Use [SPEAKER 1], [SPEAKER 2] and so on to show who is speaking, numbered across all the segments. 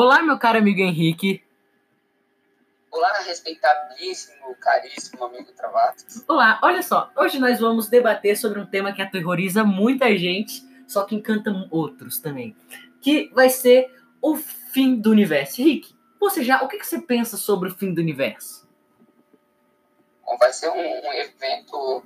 [SPEAKER 1] Olá, meu caro amigo Henrique.
[SPEAKER 2] Olá, respeitabilíssimo, caríssimo amigo Travato.
[SPEAKER 1] Olá, olha só, hoje nós vamos debater sobre um tema que aterroriza muita gente, só que encanta outros também, que vai ser o fim do universo. Henrique, você já, o que, que você pensa sobre o fim do universo?
[SPEAKER 2] Bom, vai ser um, um evento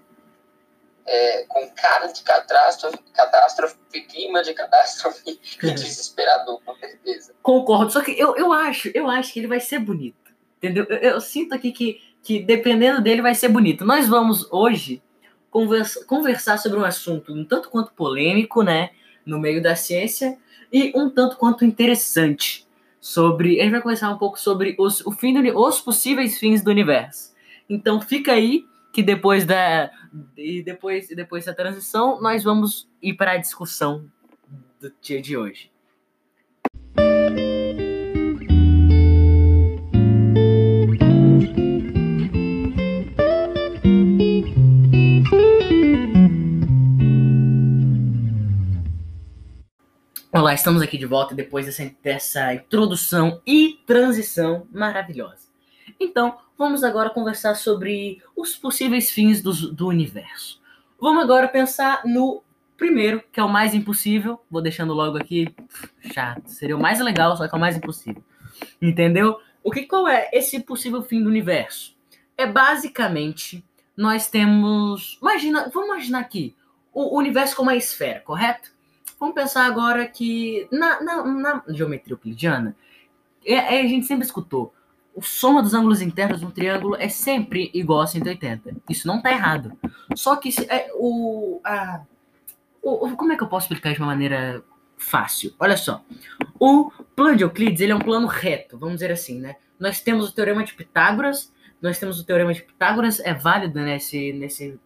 [SPEAKER 2] é, com cara de catástrofe, catástrofe, clima de catástrofe e desesperador, com certeza.
[SPEAKER 1] Concordo, só que eu, eu acho, eu acho que ele vai ser bonito. Entendeu? Eu, eu sinto aqui que, que dependendo dele vai ser bonito. Nós vamos hoje conversa, conversar sobre um assunto um tanto quanto polêmico, né? No meio da ciência, e um tanto quanto interessante. Sobre. A gente vai conversar um pouco sobre os, o fim do, os possíveis fins do universo. Então fica aí que depois da e depois depois da transição nós vamos ir para a discussão do dia de hoje. Olá, estamos aqui de volta depois dessa, dessa introdução e transição maravilhosa. Então, vamos agora conversar sobre os possíveis fins do, do universo. Vamos agora pensar no primeiro, que é o mais impossível. Vou deixando logo aqui, chato. Seria o mais legal, só que é o mais impossível. Entendeu? O que qual é esse possível fim do universo? É basicamente nós temos, imagina, vamos imaginar aqui o universo como uma esfera, correto? Vamos pensar agora que na, na, na geometria euclidiana, é, é, a gente sempre escutou o soma dos ângulos internos de um triângulo é sempre igual a 180. Isso não está errado. Só que é, o, a, o, Como é que eu posso explicar de uma maneira fácil? Olha só. O plano de Euclides ele é um plano reto, vamos dizer assim, né? Nós temos o teorema de Pitágoras, nós temos o teorema de Pitágoras, é válido nesse, nesse,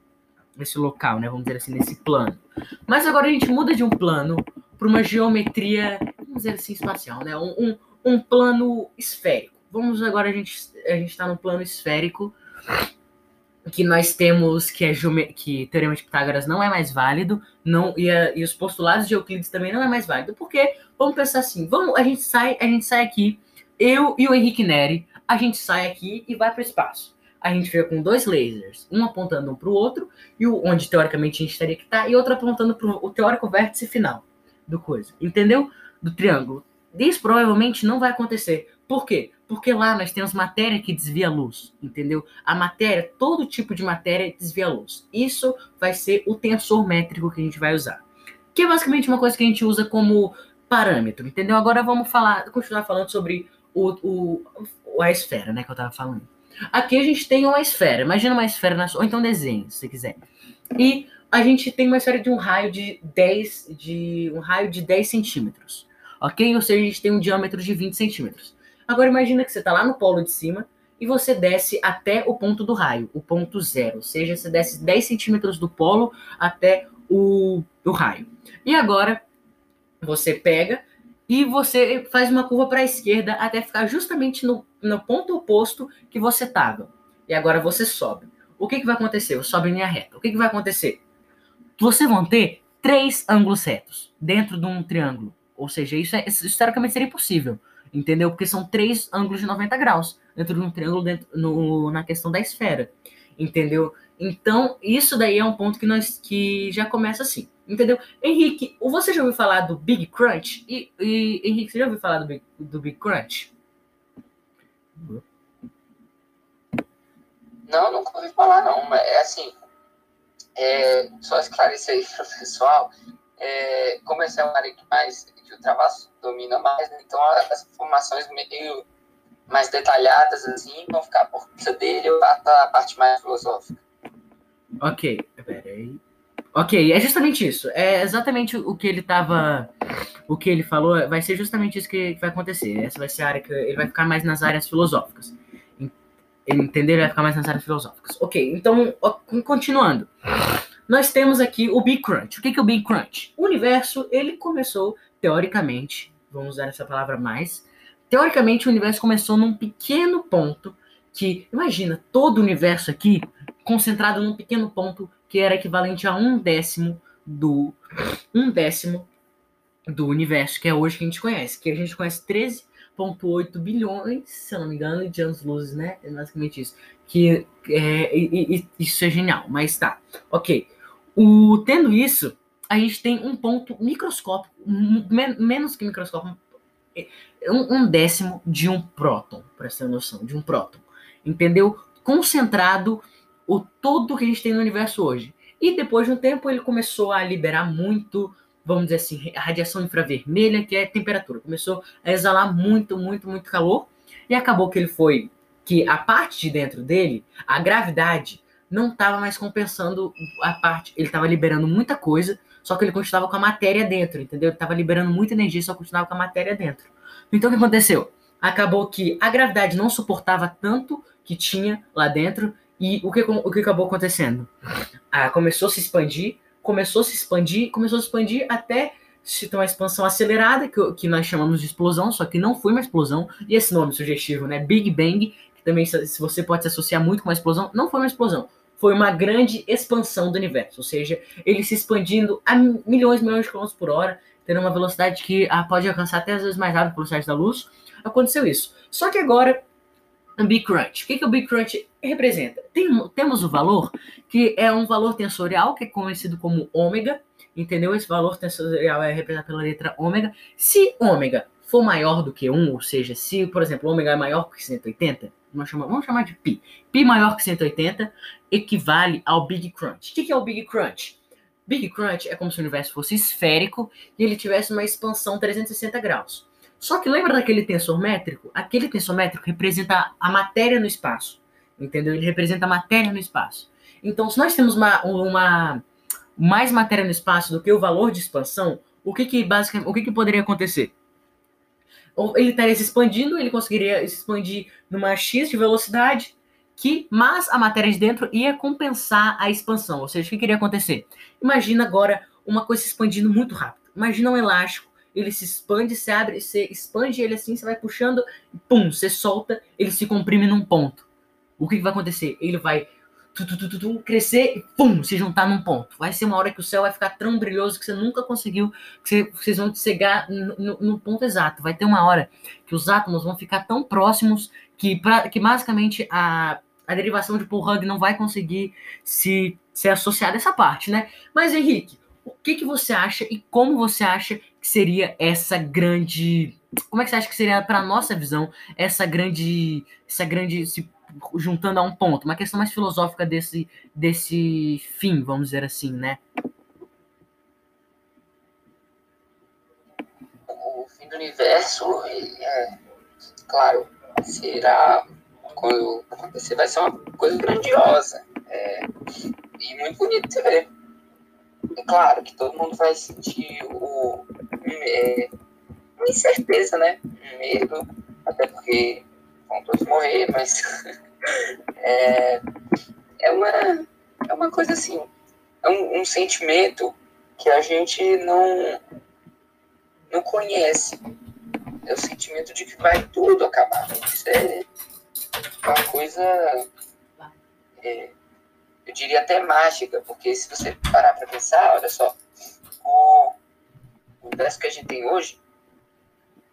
[SPEAKER 1] nesse local, né? Vamos dizer assim, nesse plano. Mas agora a gente muda de um plano para uma geometria, vamos dizer assim, espacial, né? Um, um, um plano esférico vamos agora a gente a gente está no plano esférico que nós temos que é que teorema de Pitágoras não é mais válido, não e, a, e os postulados de Euclides também não é mais válido, porque vamos pensar assim, vamos a gente sai a gente sai aqui, eu e o Henrique Neri, a gente sai aqui e vai para o espaço. A gente fica com dois lasers, um apontando um para o outro e o, onde teoricamente a gente teria que estar tá, e outro apontando para o teórico vértice final do coisa, entendeu? Do triângulo. Isso provavelmente não vai acontecer. Por quê? Porque lá nós temos matéria que desvia a luz, entendeu? A matéria, todo tipo de matéria desvia a luz. Isso vai ser o tensor métrico que a gente vai usar. Que é basicamente uma coisa que a gente usa como parâmetro, entendeu? Agora vamos falar, continuar falando sobre o, o, a esfera, né, que eu tava falando. Aqui a gente tem uma esfera, imagina uma esfera, na, ou então desenho, se quiser. E a gente tem uma esfera de um raio de 10, de um raio de 10 centímetros, ok? Ou seja, a gente tem um diâmetro de 20 centímetros. Agora imagina que você está lá no polo de cima e você desce até o ponto do raio, o ponto zero. Ou seja, você desce 10 centímetros do polo até o, raio. E agora você pega e você faz uma curva para a esquerda até ficar justamente no, no ponto oposto que você estava. E agora você sobe. O que, que vai acontecer? Você sobe em linha reta. O que, que vai acontecer? Você vão ter três ângulos retos dentro de um triângulo. Ou seja, isso, é, historicamente seria impossível. Entendeu? Porque são três ângulos de 90 graus dentro de um triângulo dentro, no, na questão da esfera. Entendeu? Então, isso daí é um ponto que nós que já começa assim. Entendeu? Henrique, você já ouviu falar do Big Crunch? E, e Henrique, você já ouviu falar do Big, do Big Crunch?
[SPEAKER 2] Não, nunca ouvi falar não, mas é assim, é, só esclarecer aí para o pessoal, é, como essa é uma área que mais que o Travasso domina mais, né? então as informações meio mais detalhadas assim vão ficar por conta dele ou a parte mais filosófica.
[SPEAKER 1] Ok, peraí. Ok, é justamente isso. É exatamente o que ele tava. O que ele falou vai ser justamente isso que vai acontecer. Essa vai ser a área que ele vai ficar mais nas áreas filosóficas. Entender? Vai ficar mais nas áreas filosóficas. Ok, então, continuando. Nós temos aqui o Big Crunch. O que é o Big Crunch? O universo, ele começou teoricamente, vamos usar essa palavra mais, teoricamente o universo começou num pequeno ponto que, imagina, todo o universo aqui concentrado num pequeno ponto que era equivalente a um décimo do um décimo do universo que é hoje que a gente conhece, que a gente conhece 13 4,8 bilhões, se eu não me engano, de anos-luzes, né? É basicamente isso. Que é, e, e, isso é genial, mas tá. Ok. O, tendo isso, a gente tem um ponto microscópico, men menos que microscópico, é, um, um décimo de um próton, para essa noção, de um próton. Entendeu? Concentrado o todo que a gente tem no universo hoje. E depois de um tempo ele começou a liberar muito vamos dizer assim, a radiação infravermelha, que é temperatura. Começou a exalar muito, muito, muito calor. E acabou que ele foi. Que a parte de dentro dele, a gravidade, não estava mais compensando a parte. Ele estava liberando muita coisa, só que ele continuava com a matéria dentro, entendeu? Ele estava liberando muita energia, só continuava com a matéria dentro. Então o que aconteceu? Acabou que a gravidade não suportava tanto que tinha lá dentro. E o que, o que acabou acontecendo? Ah, começou a se expandir, começou a se expandir, começou a se expandir até se ter uma expansão acelerada, que, que nós chamamos de explosão, só que não foi uma explosão, e esse nome sugestivo, né? Big Bang, que também se você pode se associar muito com uma explosão, não foi uma explosão, foi uma grande expansão do universo, ou seja, ele se expandindo a milhões e milhões de quilômetros por hora, tendo uma velocidade que ah, pode alcançar até às vezes mais rápido a velocidade da luz. Aconteceu isso. Só que agora o Big Crunch. O que, que o Big Crunch representa? Tem, temos o valor, que é um valor tensorial, que é conhecido como ômega, entendeu? Esse valor tensorial é representado pela letra ômega. Se ômega for maior do que 1, ou seja, se, por exemplo, ômega é maior que 180, vamos chamar, vamos chamar de pi. Pi maior que 180 equivale ao Big Crunch. O que, que é o Big Crunch? Big Crunch é como se o universo fosse esférico e ele tivesse uma expansão 360 graus. Só que lembra daquele tensor métrico? Aquele tensor métrico representa a matéria no espaço. Entendeu? Ele representa a matéria no espaço. Então, se nós temos uma, uma mais matéria no espaço do que o valor de expansão, o que que basicamente, o que que poderia acontecer? Ele estaria se expandindo, ele conseguiria se expandir numa x de velocidade, que mas a matéria de dentro ia compensar a expansão. Ou seja, o que queria acontecer? Imagina agora uma coisa se expandindo muito rápido. Imagina um elástico ele se expande, se abre, você expande ele assim, você vai puxando, pum, você solta, ele se comprime num ponto. O que, que vai acontecer? Ele vai tu, tu, tu, crescer e pum, se juntar num ponto. Vai ser uma hora que o céu vai ficar tão brilhoso que você nunca conseguiu, que você, vocês vão chegar no, no, ponto exato. Vai ter uma hora que os átomos vão ficar tão próximos que, pra, que basicamente a, a derivação de Paul Hug não vai conseguir se, se associar dessa parte, né? Mas Henrique, o que, que você acha e como você acha que seria essa grande. Como é que você acha que seria, para nossa visão, essa grande. Essa grande. Se juntando a um ponto, uma questão mais filosófica desse, desse fim, vamos dizer assim, né?
[SPEAKER 2] O fim do universo, é, claro, será vai ser uma coisa grandiosa é, e muito bonito de ver. É claro que todo mundo vai sentir o, é, incerteza, né? Um medo, até porque vão todos morrer, mas é, é, uma, é uma coisa assim, é um, um sentimento que a gente não, não conhece. É o sentimento de que vai tudo acabar. Isso é uma coisa, é, eu diria até mágica, porque se você parar para pensar, olha só, o, o universo que a gente tem hoje,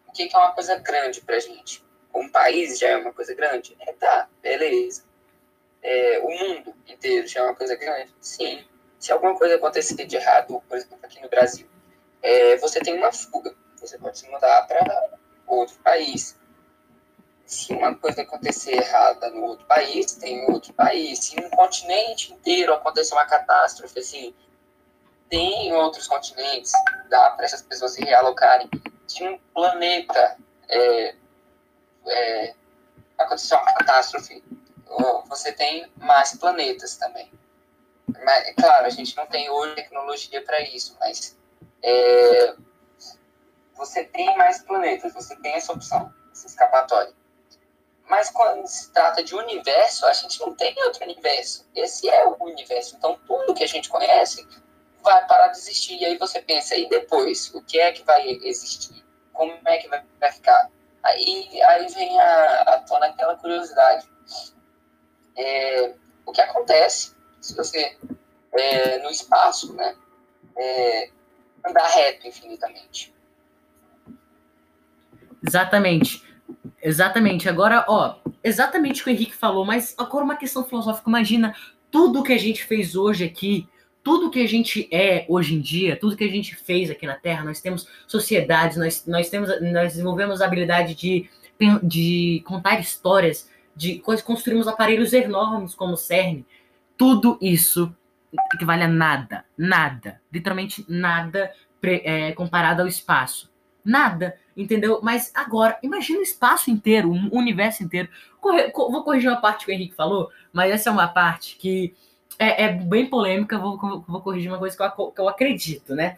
[SPEAKER 2] o que, que é uma coisa grande para a gente? Um país já é uma coisa grande? É, tá, beleza. É, o mundo inteiro já é uma coisa grande? Sim. Se alguma coisa acontecer de errado, por exemplo, aqui no Brasil, é, você tem uma fuga. Você pode se mudar para outro país. Se uma coisa acontecer errada no outro país, tem outro país. Se um continente inteiro acontecer uma catástrofe, assim, tem outros continentes, dá para essas pessoas se realocarem. Se um planeta é, é, acontecer uma catástrofe, você tem mais planetas também. Mas, é claro, a gente não tem hoje tecnologia para isso, mas é, você tem mais planetas, você tem essa opção, essa escapatória. Mas quando se trata de universo, a gente não tem outro universo. Esse é o universo. Então, tudo que a gente conhece vai parar de existir. E aí você pensa, e depois? O que é que vai existir? Como é que vai, ficar? Aí, aí vem a, a tona aquela curiosidade. É, o que acontece se você, é, no espaço, né, é, andar reto infinitamente?
[SPEAKER 1] Exatamente. Exatamente. Agora, ó, exatamente o que o Henrique falou, mas agora uma questão filosófica. Imagina tudo que a gente fez hoje aqui, tudo que a gente é hoje em dia, tudo que a gente fez aqui na Terra, nós temos sociedades, nós, nós temos, nós desenvolvemos a habilidade de, de contar histórias, de construímos aparelhos enormes como o CERN. Tudo isso equivale a nada, nada, literalmente nada é, comparado ao espaço. Nada, entendeu? Mas agora, imagina o espaço inteiro, o universo inteiro. Corre, co vou corrigir uma parte que o Henrique falou, mas essa é uma parte que é, é bem polêmica. Vou, vou, corrigir uma coisa que eu, que eu acredito, né?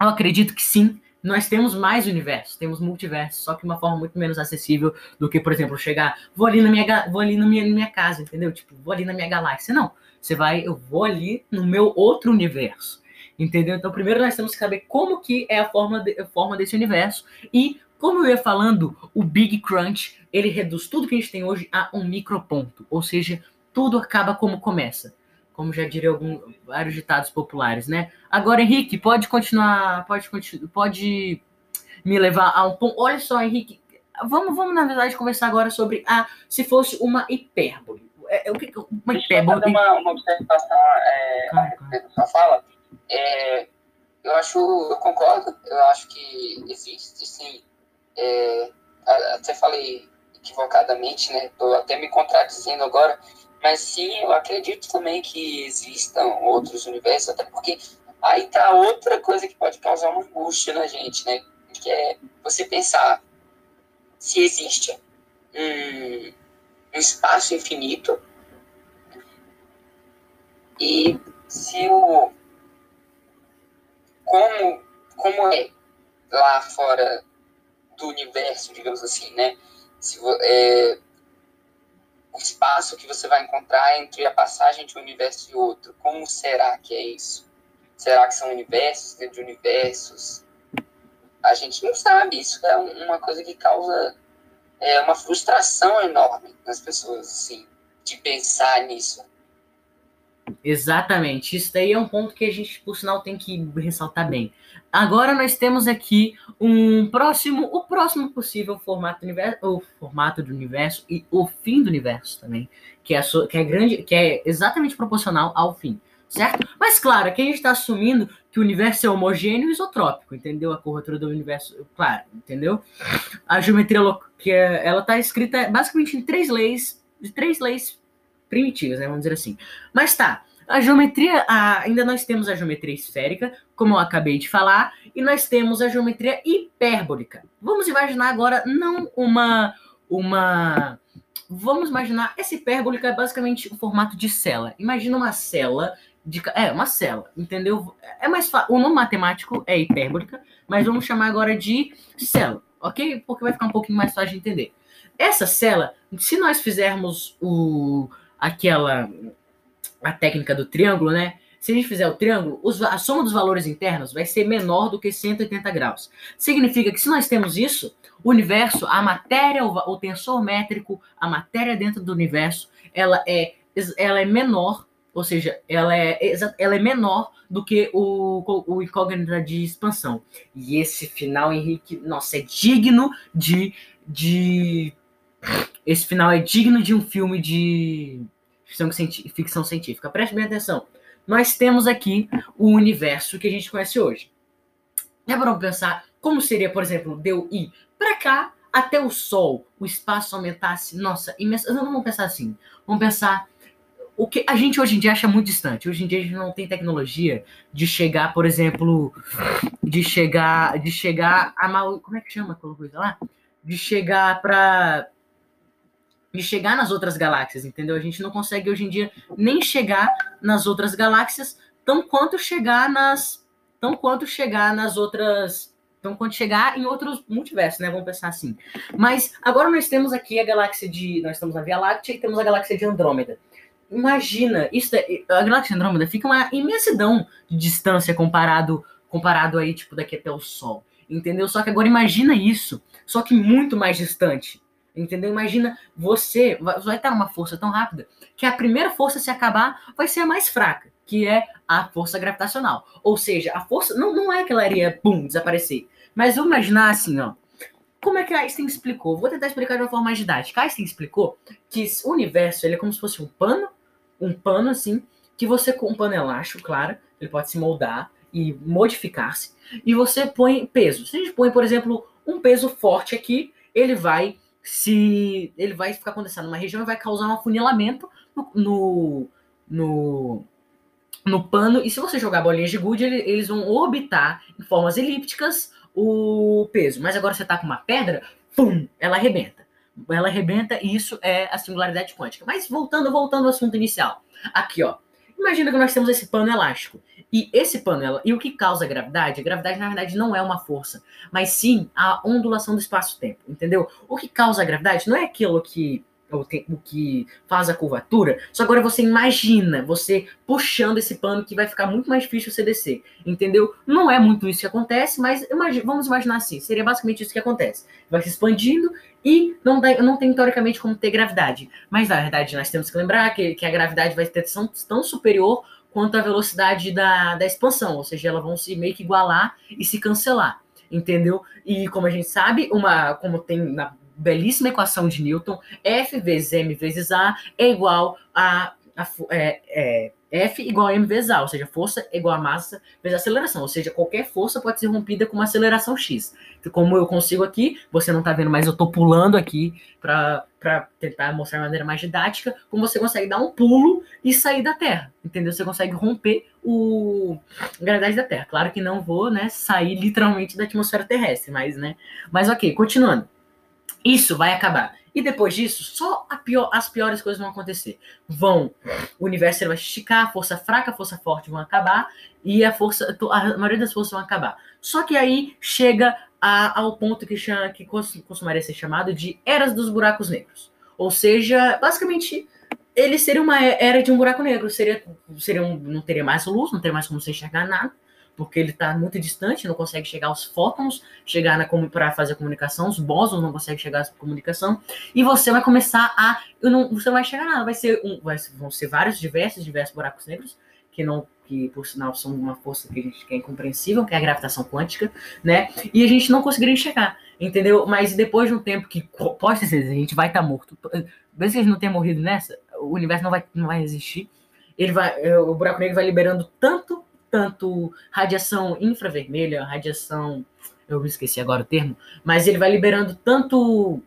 [SPEAKER 1] Eu acredito que sim, nós temos mais universos, temos multiversos, só que uma forma muito menos acessível do que, por exemplo, chegar, vou ali na minha, vou ali na minha, na minha casa, entendeu? Tipo, vou ali na minha galáxia. Não, você vai, eu vou ali no meu outro universo. Entendeu? Então, primeiro nós temos que saber como que é a forma, de, a forma desse universo e como eu ia falando, o Big Crunch, ele reduz tudo que a gente tem hoje a um microponto, ou seja, tudo acaba como começa. Como já diria alguns vários ditados populares, né? Agora, Henrique, pode continuar, pode pode me levar a um ponto. Olha só, Henrique, vamos, vamos na verdade conversar agora sobre a se fosse uma hipérbole. É, é o que uma hipérbole?
[SPEAKER 2] Uma, uma observação é, a respeito da sua fala é, eu acho, eu concordo, eu acho que existe sim. É, até falei equivocadamente, né? Tô até me contradizendo agora, mas sim, eu acredito também que existam outros universos, até porque aí tá outra coisa que pode causar uma angústia na gente, né? Que é você pensar se existe um, um espaço infinito e se o como, como é lá fora do universo, digamos assim, né? Se, é, o espaço que você vai encontrar entre a passagem de um universo e outro, como será que é isso? Será que são universos dentro de universos? A gente não sabe, isso é uma coisa que causa é, uma frustração enorme nas pessoas, assim, de pensar nisso.
[SPEAKER 1] Exatamente. Isso daí é um ponto que a gente, por sinal, tem que ressaltar bem. Agora nós temos aqui um próximo, o próximo possível formato do universo, o formato do universo e o fim do universo também, que é, que é grande, que é exatamente proporcional ao fim, certo? Mas claro, aqui a gente está assumindo que o universo é homogêneo e isotrópico, entendeu? A curvatura do universo, claro, entendeu? A geometria que é, ela está escrita basicamente em três leis, de três leis primitivas, né? Vamos dizer assim. Mas tá, a geometria, a, ainda nós temos a geometria esférica, como eu acabei de falar, e nós temos a geometria hipérbolica. Vamos imaginar agora não uma uma vamos imaginar essa hipérbolica é basicamente o formato de cela. Imagina uma cela de é uma cela, entendeu? É mais o nome matemático é hipérbolica, mas vamos chamar agora de cela, ok? Porque vai ficar um pouquinho mais fácil de entender. Essa cela, se nós fizermos o aquela a técnica do triângulo, né? Se a gente fizer o triângulo, os, a soma dos valores internos vai ser menor do que 180 graus. Significa que se nós temos isso, o universo, a matéria, o, o tensor métrico, a matéria dentro do universo, ela é, ela é menor, ou seja, ela é, ela é menor do que o, o incógnita de expansão. E esse final, Henrique, nossa, é digno de, de esse final é digno de um filme de ficção científica. Preste bem atenção. Nós temos aqui o universo que a gente conhece hoje. É para pensar como seria, por exemplo, deu ir para cá até o Sol, o espaço aumentasse. Nossa, imenso. Não vamos pensar assim. Vamos pensar o que a gente hoje em dia acha muito distante. Hoje em dia a gente não tem tecnologia de chegar, por exemplo, de chegar, de chegar a mal, como é que chama aquela coisa lá? De chegar para de chegar nas outras galáxias, entendeu? A gente não consegue hoje em dia nem chegar nas outras galáxias tão quanto chegar nas tão quanto chegar nas outras tão quanto chegar em outros multiversos, né? Vamos pensar assim. Mas agora nós temos aqui a galáxia de nós estamos na Via Láctea e temos a galáxia de Andrômeda. Imagina, isso é, a galáxia de Andrômeda fica uma imensidão de distância comparado comparado aí tipo daqui até o Sol, entendeu? Só que agora imagina isso, só que muito mais distante Entendeu? Imagina você vai estar uma força tão rápida que a primeira força se acabar vai ser a mais fraca, que é a força gravitacional. Ou seja, a força não, não é que ela iria pum, desaparecer. Mas vamos imaginar assim, ó. como é que Einstein explicou? Vou tentar explicar de uma forma mais didática. Einstein explicou que o universo ele é como se fosse um pano, um pano assim, que você com um pano elástico, claro, ele pode se moldar e modificar-se, e você põe peso. Se a gente põe, por exemplo, um peso forte aqui, ele vai se ele vai ficar condensado numa região vai causar um afunilamento no, no, no, no pano. E se você jogar bolinhas de gude, ele, eles vão orbitar em formas elípticas o peso. Mas agora você tá com uma pedra, pum, ela arrebenta. Ela arrebenta e isso é a singularidade quântica. Mas voltando, voltando ao assunto inicial. Aqui, ó. Imagina que nós temos esse pano elástico. E esse pano, e o que causa a gravidade? A gravidade, na verdade, não é uma força, mas sim a ondulação do espaço-tempo, entendeu? O que causa a gravidade não é aquilo que o, que faz a curvatura, só agora você imagina você puxando esse pano que vai ficar muito mais difícil você descer, entendeu? Não é muito isso que acontece, mas vamos imaginar assim, seria basicamente isso que acontece. Vai se expandindo e não, dá, não tem teoricamente como ter gravidade. Mas na verdade nós temos que lembrar que, que a gravidade vai ter tão, tão superior quanto a velocidade da, da expansão, ou seja, elas vão se meio que igualar e se cancelar, entendeu? E como a gente sabe, uma como tem na belíssima equação de Newton, F vezes m vezes a é igual a, a é, é, F igual a m vezes a, ou seja, força igual a massa vezes a aceleração, ou seja, qualquer força pode ser rompida com uma aceleração x. Como eu consigo aqui, você não está vendo, mas eu estou pulando aqui para tentar mostrar de maneira mais didática, como você consegue dar um pulo e sair da Terra, entendeu? Você consegue romper o a gravidade da Terra. Claro que não vou, né, sair literalmente da atmosfera terrestre, mas, né, mas ok, continuando. Isso vai acabar. E depois disso, só pior, as piores coisas vão acontecer. Vão, o universo vai esticar, a força fraca, a força forte vão acabar e a força, a maioria das forças vão acabar. Só que aí chega a, ao ponto que, chama, que costumaria ser chamado de eras dos buracos negros. Ou seja, basicamente, ele seria uma era de um buraco negro. Seria, seria um, não teria mais luz, não teria mais como você enxergar nada porque ele está muito distante, não consegue chegar aos fótons, chegar para fazer a comunicação, os bósons não conseguem chegar à comunicação, e você vai começar a. Não, você não vai chegar a nada, vai ser um, vai, vão ser vários, diversos, diversos buracos negros, que não que por sinal são uma força que a gente que é incompreensível, que é a gravitação quântica, né? E a gente não conseguiria enxergar, entendeu? Mas depois de um tempo que pode ser, a gente vai estar tá morto. Mesmo que a gente não tenha morrido nessa, o universo não vai, não vai existir. Ele vai, o buraco negro vai liberando tanto tanto radiação infravermelha, radiação. Eu me esqueci agora o termo, mas ele vai liberando tanto.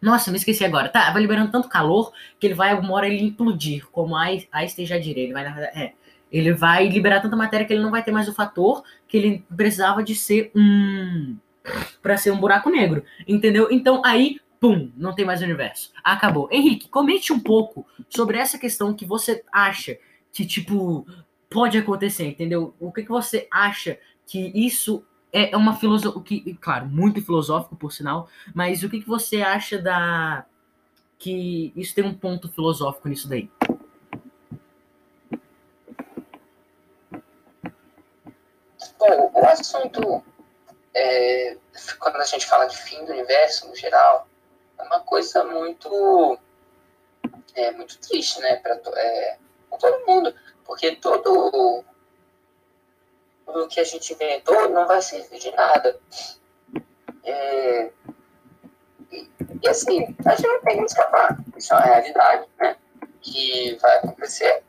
[SPEAKER 1] Nossa, me esqueci agora. Tá, vai liberando tanto calor que ele vai, alguma hora, ele implodir, como a Einstein já diria. Ele vai, é, ele vai liberar tanta matéria que ele não vai ter mais o fator que ele precisava de ser um. para ser um buraco negro. Entendeu? Então aí pum, não tem mais universo. Acabou. Henrique, comente um pouco sobre essa questão que você acha que, tipo, pode acontecer, entendeu? O que, que você acha que isso é uma filosofia, claro, muito filosófico por sinal, mas o que, que você acha da que isso tem um ponto filosófico nisso daí?
[SPEAKER 2] Bom, o assunto, é, quando a gente fala de fim do universo no geral, é uma coisa muito, é, muito triste, né, para é, todo mundo. Porque todo o que a gente inventou não vai servir de nada. É, e, e, assim, a gente não tem como escapar. Isso é uma realidade, né? Que vai acontecer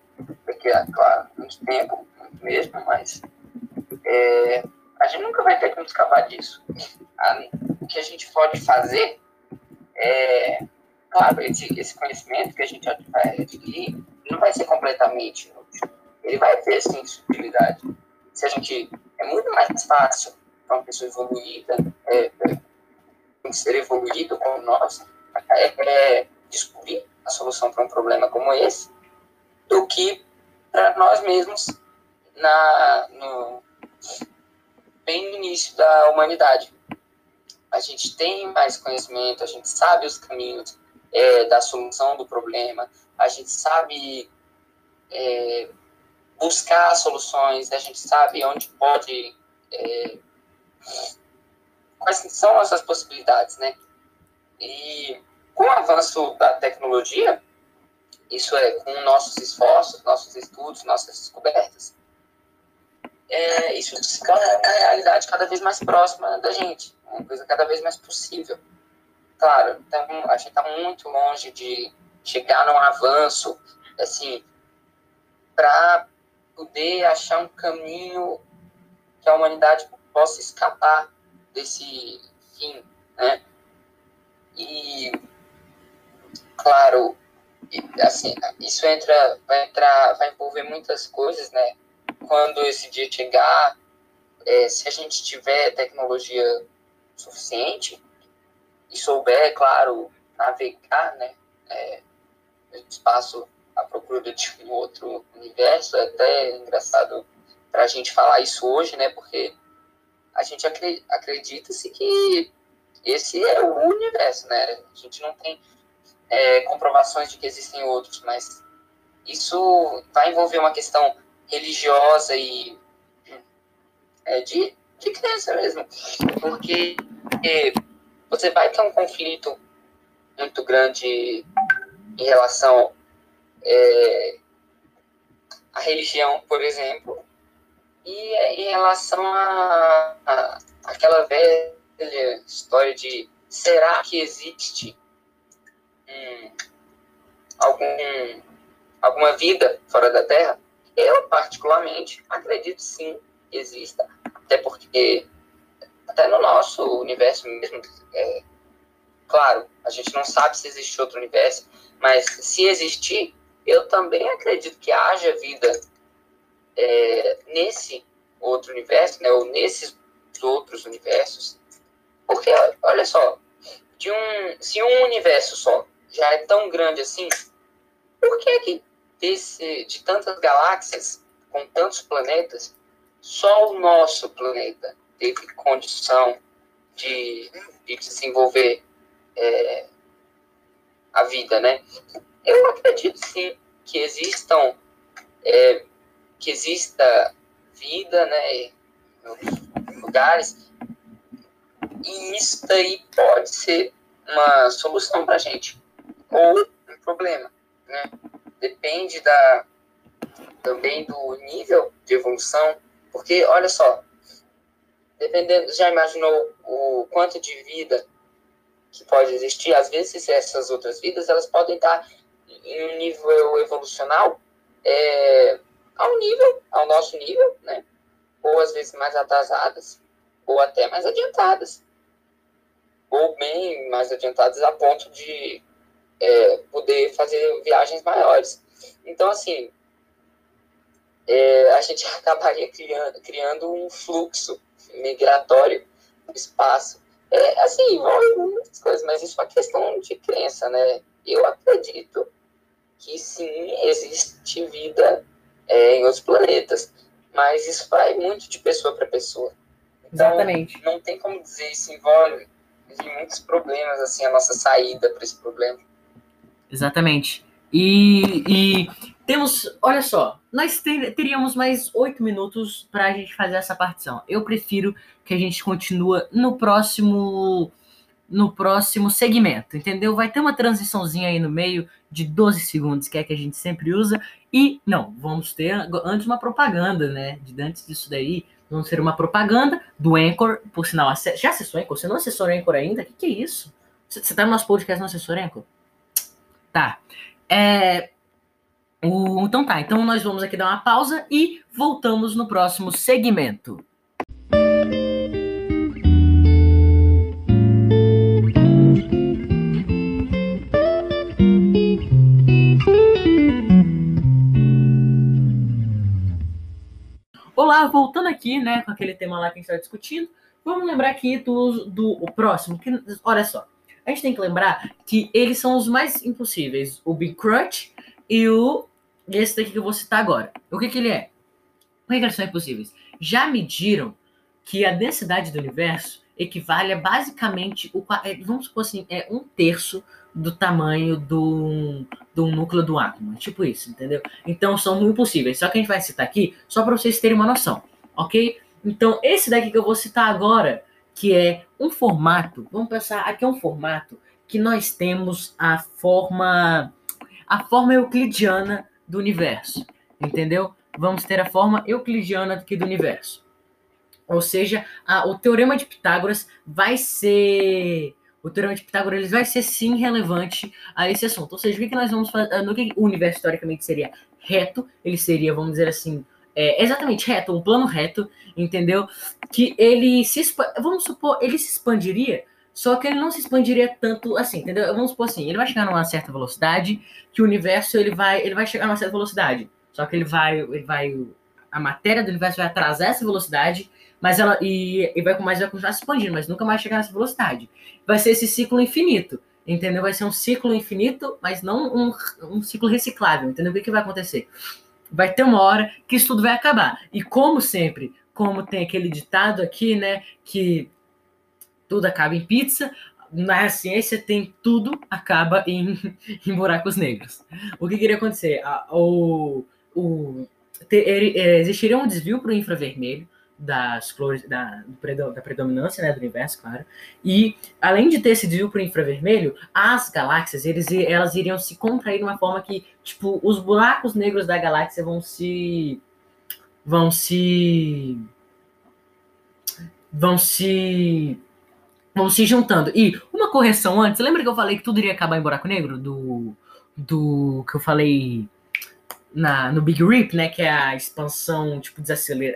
[SPEAKER 2] daqui a, claro, muito tempo, muito mesmo, mas é, a gente nunca vai ter como escapar disso. o que a gente pode fazer é, claro, esse, esse conhecimento que a gente vai adquirir não vai ser completamente inútil. Ele vai ter, sim, sutilidade. Se a gente. É muito mais fácil para uma pessoa evoluída, é, é, ser evoluído como nós, é, é descobrir a solução para um problema como esse, do que para nós mesmos na, no, bem no início da humanidade. A gente tem mais conhecimento, a gente sabe os caminhos é, da solução do problema, a gente sabe é, buscar soluções, a gente sabe onde pode. É, quais são essas possibilidades, né? E com o avanço da tecnologia, isso é, com nossos esforços, nossos estudos, nossas descobertas, é, isso se torna a realidade cada vez mais próxima da gente. uma coisa cada vez mais possível. Claro, então, a gente está muito longe de chegar num avanço, assim, para poder achar um caminho que a humanidade possa escapar desse fim, né? E, claro, assim, isso entra, vai entrar, vai envolver muitas coisas, né? Quando esse dia chegar, é, se a gente tiver tecnologia suficiente e souber, claro, navegar, né? É, no espaço à procura de um outro universo, é até engraçado para a gente falar isso hoje, né? Porque a gente acredita-se que esse é o universo, né? A gente não tem é, comprovações de que existem outros, mas isso vai envolver uma questão religiosa e é, de, de crença mesmo, porque é, você vai ter um conflito muito grande em relação é, à religião, por exemplo, e é em relação a, a aquela velha história de será que existe hum, algum, alguma vida fora da Terra? Eu, particularmente, acredito sim que exista, até porque até no nosso universo mesmo, é, claro, a gente não sabe se existe outro universo, mas se existir, eu também acredito que haja vida é, nesse outro universo, né, ou nesses outros universos, porque, olha só, de um, se um universo só já é tão grande assim, por que que desse, de tantas galáxias, com tantos planetas, só o nosso planeta teve condição de, de desenvolver é, a vida, né? Eu acredito sim que existam é, que exista vida, né, lugares e isso daí pode ser uma solução para a gente, ou um problema, né? Depende da, também do nível de evolução, porque, olha só, dependendo, já imaginou o quanto de vida que pode existir? Às vezes, essas outras vidas, elas podem estar em um nível evolucional é, ao nível, ao nosso nível, né? Ou às vezes mais atrasadas, ou até mais adiantadas ou bem mais adiantados a ponto de é, poder fazer viagens maiores. Então, assim, é, a gente acabaria criando, criando um fluxo migratório no espaço. É, assim, envolve muitas coisas, mas isso é uma questão de crença, né? Eu acredito que sim, existe vida é, em outros planetas, mas isso vai muito de pessoa para pessoa.
[SPEAKER 1] Então, Exatamente.
[SPEAKER 2] Não tem como dizer isso envolve muitos problemas, assim, a nossa saída para esse problema.
[SPEAKER 1] Exatamente. E, e, temos, olha só, nós ter, teríamos mais oito minutos para a gente fazer essa partição. Eu prefiro que a gente continue no próximo no próximo segmento, entendeu? Vai ter uma transiçãozinha aí no meio de 12 segundos, que é que a gente sempre usa. E não, vamos ter antes uma propaganda, né? De antes disso daí, Vamos ser uma propaganda do Anchor, por sinal, já acessou Anchor? Você não acessou Anchor ainda? O que, que é isso? Você tá no nosso podcast não acessou Anchor? Tá. É, então tá, então nós vamos aqui dar uma pausa e voltamos no próximo segmento. Olá, voltando aqui, né, com aquele tema lá que a gente estava discutindo, vamos lembrar aqui do, do o próximo, que, olha só, a gente tem que lembrar que eles são os mais impossíveis, o Big Crunch e o esse daqui que eu vou citar agora. O que que ele é? São impossíveis? Já mediram que a densidade do universo equivale a basicamente, o, é, vamos supor assim, é um terço do tamanho do, do núcleo do átomo. Tipo isso, entendeu? Então são impossíveis. Só que a gente vai citar aqui só para vocês terem uma noção, ok? Então, esse daqui que eu vou citar agora, que é um formato, vamos pensar, aqui é um formato que nós temos a forma a forma euclidiana do universo, entendeu? Vamos ter a forma euclidiana aqui do universo. Ou seja, a, o teorema de Pitágoras vai ser. O teorema de Pitágoras vai ser sim relevante a esse assunto. Ou seja, o que, que nós vamos fazer. No que o universo historicamente seria reto, ele seria, vamos dizer assim, é, exatamente reto, um plano reto, entendeu? Que ele se vamos supor, ele se expandiria, só que ele não se expandiria tanto assim, entendeu? Vamos supor assim, ele vai chegar numa certa velocidade, que o universo ele vai, ele vai chegar numa certa velocidade, só que ele vai, ele vai, a matéria do universo vai atrasar essa velocidade, mas ela e, e vai, mais vai continuar se expandindo, mas nunca mais chegar nessa velocidade. Vai ser esse ciclo infinito, entendeu? Vai ser um ciclo infinito, mas não um, um ciclo reciclável, entendeu? O que, que vai acontecer? vai ter uma hora que isso tudo vai acabar. E como sempre, como tem aquele ditado aqui, né, que tudo acaba em pizza, na ciência tem tudo acaba em, em buracos negros. O que queria acontecer? o, o, ter, é, existiria um desvio para o infravermelho, das cores, da, da predominância né, do universo, claro. E além de ter esse desvio para o infravermelho, as galáxias eles, elas iriam se contrair de uma forma que, tipo, os buracos negros da galáxia vão se. vão se. vão se. Vão se juntando. E uma correção antes, lembra que eu falei que tudo iria acabar em buraco negro? Do. do que eu falei na, no Big Rip, né? Que é a expansão, tipo,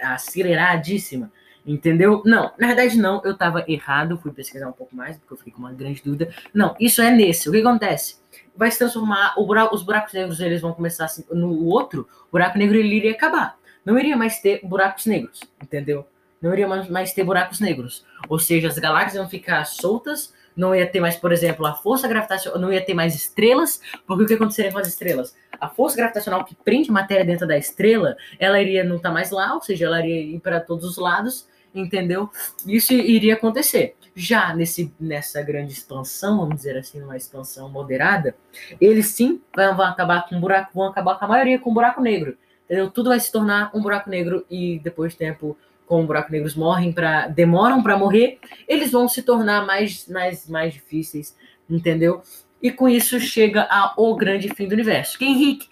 [SPEAKER 1] aceleradíssima. Entendeu? Não, na verdade não, eu tava errado, fui pesquisar um pouco mais, porque eu fiquei com uma grande dúvida. Não, isso é nesse. O que acontece? Vai se transformar, buraco, os buracos negros eles vão começar assim, no outro, o buraco negro ele iria acabar. Não iria mais ter buracos negros, entendeu? Não iria mais ter buracos negros. Ou seja, as galáxias vão ficar soltas não ia ter mais, por exemplo, a força gravitacional, não ia ter mais estrelas, porque o que aconteceria com as estrelas? A força gravitacional que prende matéria dentro da estrela, ela iria não estar tá mais lá, ou seja, ela iria ir para todos os lados, entendeu? Isso iria acontecer. Já nesse, nessa grande expansão, vamos dizer assim, uma expansão moderada, eles sim vão, vão acabar com um buraco, vão acabar com a maioria com um buraco negro. Entendeu? Tudo vai se tornar um buraco negro e depois de tempo como buracos negros morrem para demoram para morrer, eles vão se tornar mais, mais, mais difíceis, entendeu? E com isso chega a o grande fim do universo. Que Henrique,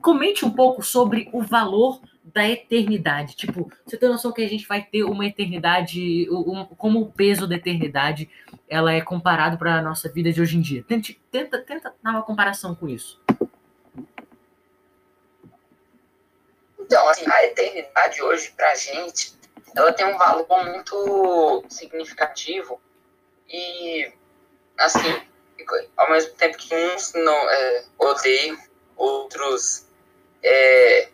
[SPEAKER 1] comente um pouco sobre o valor da eternidade. Tipo, você tem noção que a gente vai ter uma eternidade, um, como o peso da eternidade ela é comparado para a nossa vida de hoje em dia. Tente, tenta, tenta dar uma comparação com isso.
[SPEAKER 2] Então, assim, a eternidade hoje para a gente ela tem um valor muito significativo e, assim, ao mesmo tempo que uns não é, odeiam, outros é,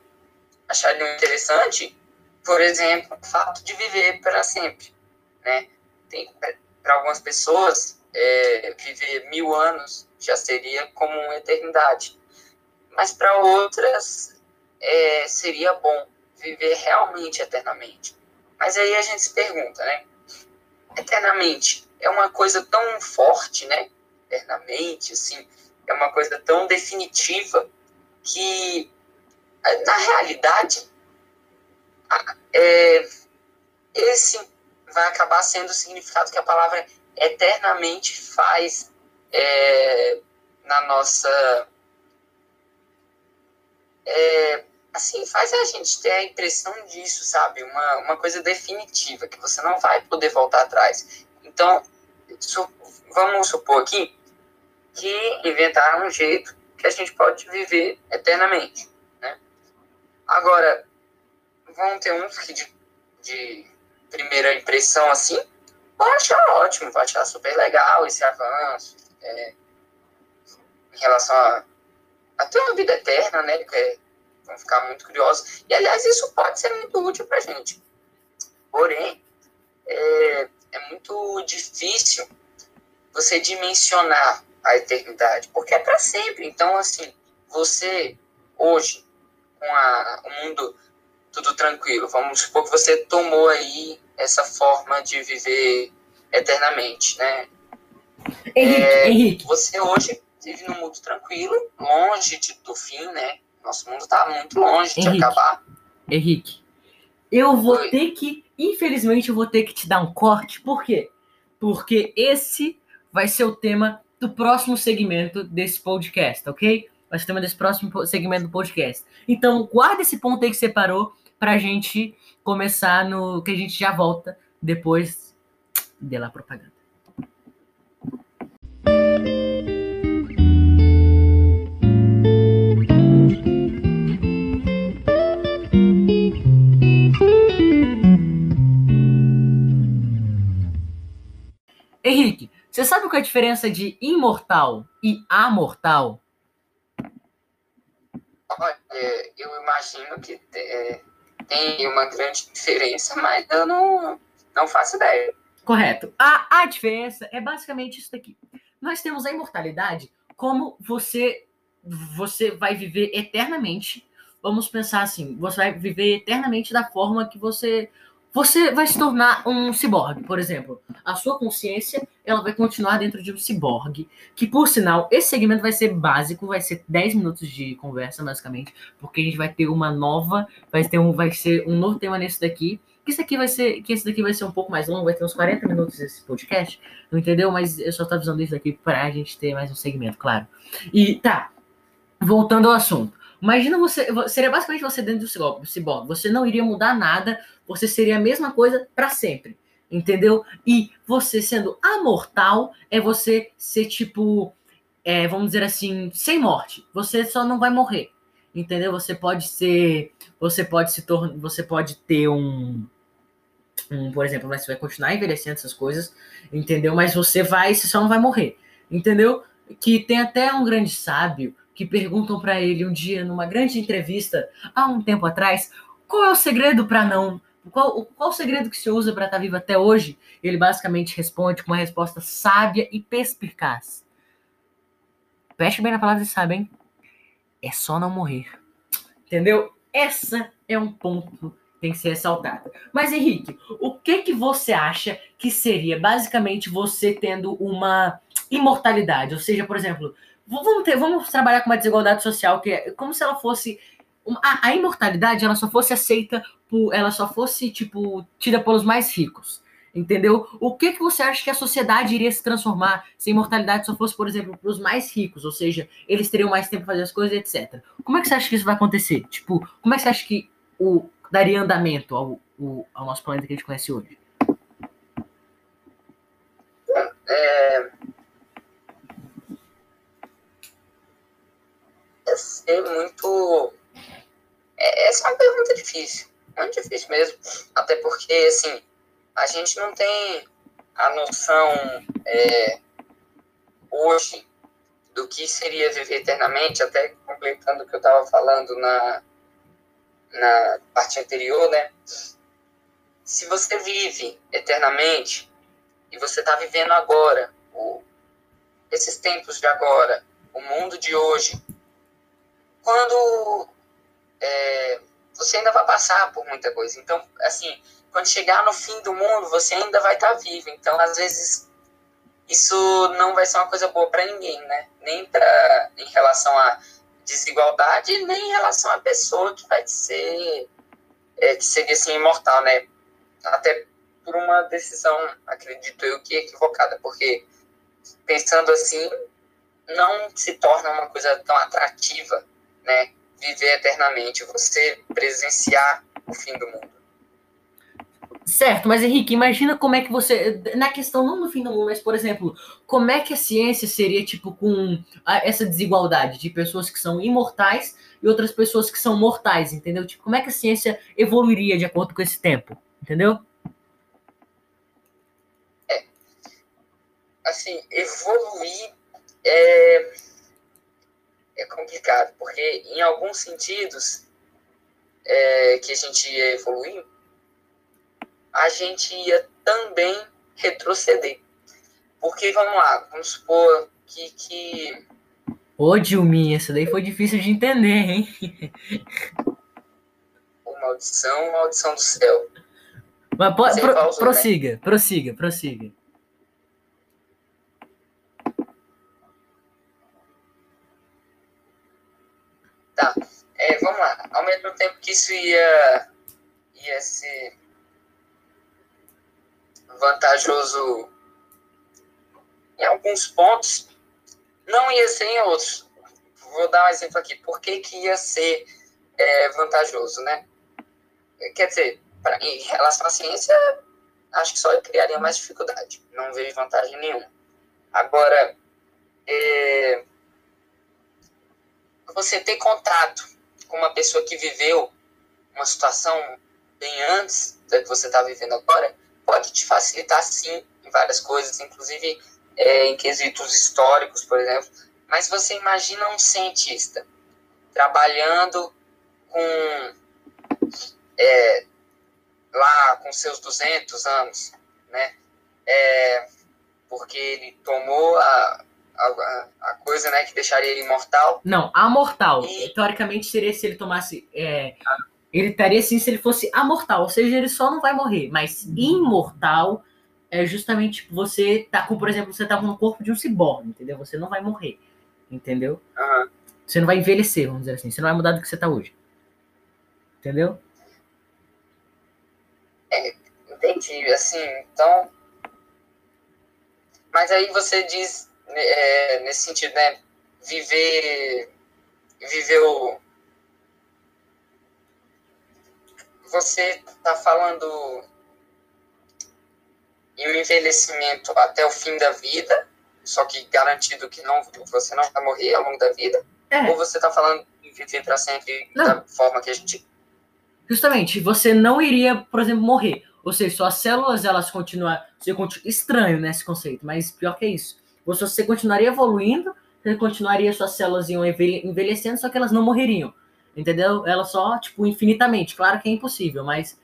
[SPEAKER 2] achariam interessante, por exemplo, o fato de viver para sempre, né? Para algumas pessoas, é, viver mil anos já seria como uma eternidade, mas para outras é, seria bom viver realmente eternamente. Mas aí a gente se pergunta, né? Eternamente é uma coisa tão forte, né? Eternamente, assim, é uma coisa tão definitiva que, na realidade, é, esse vai acabar sendo o significado que a palavra eternamente faz é, na nossa. É, assim, faz a gente ter a impressão disso, sabe? Uma, uma coisa definitiva, que você não vai poder voltar atrás. Então, su vamos supor aqui que inventaram um jeito que a gente pode viver eternamente, né? Agora, vão ter uns que de, de primeira impressão, assim, vão achar ótimo, vão achar super legal esse avanço, é, em relação a, a ter uma vida eterna, né? É, vão ficar muito curiosos. E, aliás, isso pode ser muito útil para a gente. Porém, é, é muito difícil você dimensionar a eternidade, porque é para sempre. Então, assim, você, hoje, com a, o mundo tudo tranquilo, vamos supor que você tomou aí essa forma de viver eternamente, né?
[SPEAKER 1] Henrique, é, Henrique.
[SPEAKER 2] Você hoje vive num mundo tranquilo, longe de, do fim, né? Nosso mundo tá muito longe Henrique, de acabar.
[SPEAKER 1] Henrique, eu vou Oi. ter que, infelizmente, eu vou ter que te dar um corte. Por quê? Porque esse vai ser o tema do próximo segmento desse podcast, ok? Vai ser o tema desse próximo segmento do podcast. Então, guarda esse ponto aí que você parou pra gente começar no. que a gente já volta depois de la propaganda. Henrique, você sabe qual é a diferença de imortal e amortal?
[SPEAKER 2] Olha, eu imagino que é, tem uma grande diferença, mas eu não, não faço ideia.
[SPEAKER 1] Correto. A, a diferença é basicamente isso daqui. Nós temos a imortalidade como você você vai viver eternamente. Vamos pensar assim, você vai viver eternamente da forma que você você vai se tornar um ciborgue, por exemplo. A sua consciência, ela vai continuar dentro de um ciborgue, que por sinal, esse segmento vai ser básico, vai ser 10 minutos de conversa, basicamente, porque a gente vai ter uma nova, vai ter um vai ser um novo tema nesse daqui. Que esse aqui vai ser, que esse daqui vai ser um pouco mais longo, vai ter uns 40 minutos esse podcast, não entendeu? Mas eu só tô avisando isso daqui pra gente ter mais um segmento, claro. E tá, voltando ao assunto. Imagina você, seria basicamente você dentro do ciborgue. Você não iria mudar nada, você seria a mesma coisa para sempre. Entendeu? E você sendo amortal é você ser tipo, é, vamos dizer assim, sem morte. Você só não vai morrer. Entendeu? Você pode ser, você pode se tornar, você pode ter um, um, por exemplo, você vai continuar envelhecendo essas coisas, entendeu? Mas você vai, você só não vai morrer. Entendeu? Que tem até um grande sábio que perguntam para ele um dia numa grande entrevista há um tempo atrás, qual é o segredo para não qual, qual o segredo que se usa para estar tá vivo até hoje? Ele basicamente responde com uma resposta sábia e perspicaz. Preste bem na palavra sabe, hein? É só não morrer. Entendeu? Essa é um ponto que tem que ser ressaltado. Mas, Henrique, o que, que você acha que seria basicamente você tendo uma imortalidade? Ou seja, por exemplo, Vamos, ter, vamos trabalhar com uma desigualdade social que é como se ela fosse. A, a, imortalidade ela só fosse aceita por. Ela só fosse, tipo, tida pelos mais ricos. Entendeu? O que, que você acha que a sociedade iria se transformar se a imortalidade só fosse, por exemplo, para os mais ricos? Ou seja, eles teriam mais tempo para fazer as coisas, etc. Como é que você acha que isso vai acontecer? Tipo, como é que você acha que o, daria andamento ao, ao, ao nosso planeta que a gente conhece hoje?
[SPEAKER 2] É, é ser muito. É, essa é uma pergunta difícil, muito difícil mesmo. Até porque, assim, a gente não tem a noção é, hoje do que seria viver eternamente, até completando o que eu estava falando na, na parte anterior, né? Se você vive eternamente e você está vivendo agora, o, esses tempos de agora, o mundo de hoje, quando é, você ainda vai passar por muita coisa. Então, assim, quando chegar no fim do mundo, você ainda vai estar vivo. Então, às vezes, isso não vai ser uma coisa boa para ninguém, né? Nem pra, em relação à desigualdade, nem em relação à pessoa que vai ser, é, que seria assim, imortal, né? Até por uma decisão, acredito eu, que é equivocada, porque pensando assim, não se torna uma coisa tão atrativa né, viver eternamente, você presenciar o fim do mundo.
[SPEAKER 1] Certo, mas Henrique, imagina como é que você. Na questão não do fim do mundo, mas, por exemplo, como é que a ciência seria, tipo, com essa desigualdade de pessoas que são imortais e outras pessoas que são mortais, entendeu? Tipo, como é que a ciência evoluiria de acordo com esse tempo, entendeu?
[SPEAKER 2] É. Assim, evoluir é é complicado, porque em alguns sentidos é, que a gente ia evoluir, a gente ia também retroceder. Porque, vamos lá, vamos supor que... que...
[SPEAKER 1] Ô, Dilminha, isso daí foi difícil de entender, hein?
[SPEAKER 2] Ô, maldição, maldição do céu.
[SPEAKER 1] Mas pode, pro, pausou, prossiga, né? prossiga, prossiga.
[SPEAKER 2] Tá. É, vamos lá. Ao mesmo tempo que isso ia, ia ser vantajoso em alguns pontos, não ia ser em outros. Vou dar um exemplo aqui. Por que, que ia ser é, vantajoso, né? quer dizer, pra, em relação à ciência, acho que só criaria mais dificuldade. Não vejo vantagem nenhuma. Agora, é, você ter contato com uma pessoa que viveu uma situação bem antes da que você está vivendo agora, pode te facilitar sim em várias coisas, inclusive é, em quesitos históricos, por exemplo. Mas você imagina um cientista trabalhando com é, lá com seus 200 anos, né? É, porque ele tomou a, a, a, coisa né, que deixaria ele imortal.
[SPEAKER 1] Não, amortal. E... Teoricamente seria se ele tomasse. É, ele estaria assim se ele fosse amortal, ou seja, ele só não vai morrer, mas imortal é justamente você tá com, por exemplo, você tá com o corpo de um ciborgue, entendeu? Você não vai morrer, entendeu?
[SPEAKER 2] Uhum.
[SPEAKER 1] Você não vai envelhecer, vamos dizer assim. Você não vai mudar do que você tá hoje. Entendeu?
[SPEAKER 2] É, entendi, assim, então. Mas aí você diz, é, nesse sentido, né? Viver. Viver o. Você tá falando em um envelhecimento até o fim da vida, só que garantido que não, você não vai morrer ao longo da vida? É. Ou você tá falando em viver para sempre não. da forma que a gente
[SPEAKER 1] Justamente, você não iria, por exemplo, morrer. Ou seja, suas células, elas continuam. Estranho, né, esse conceito, mas pior que é isso. Você, continuaria evoluindo, você continuaria, suas células iam envelhecendo, só que elas não morreriam. Entendeu? Elas só, tipo, infinitamente. Claro que é impossível, mas.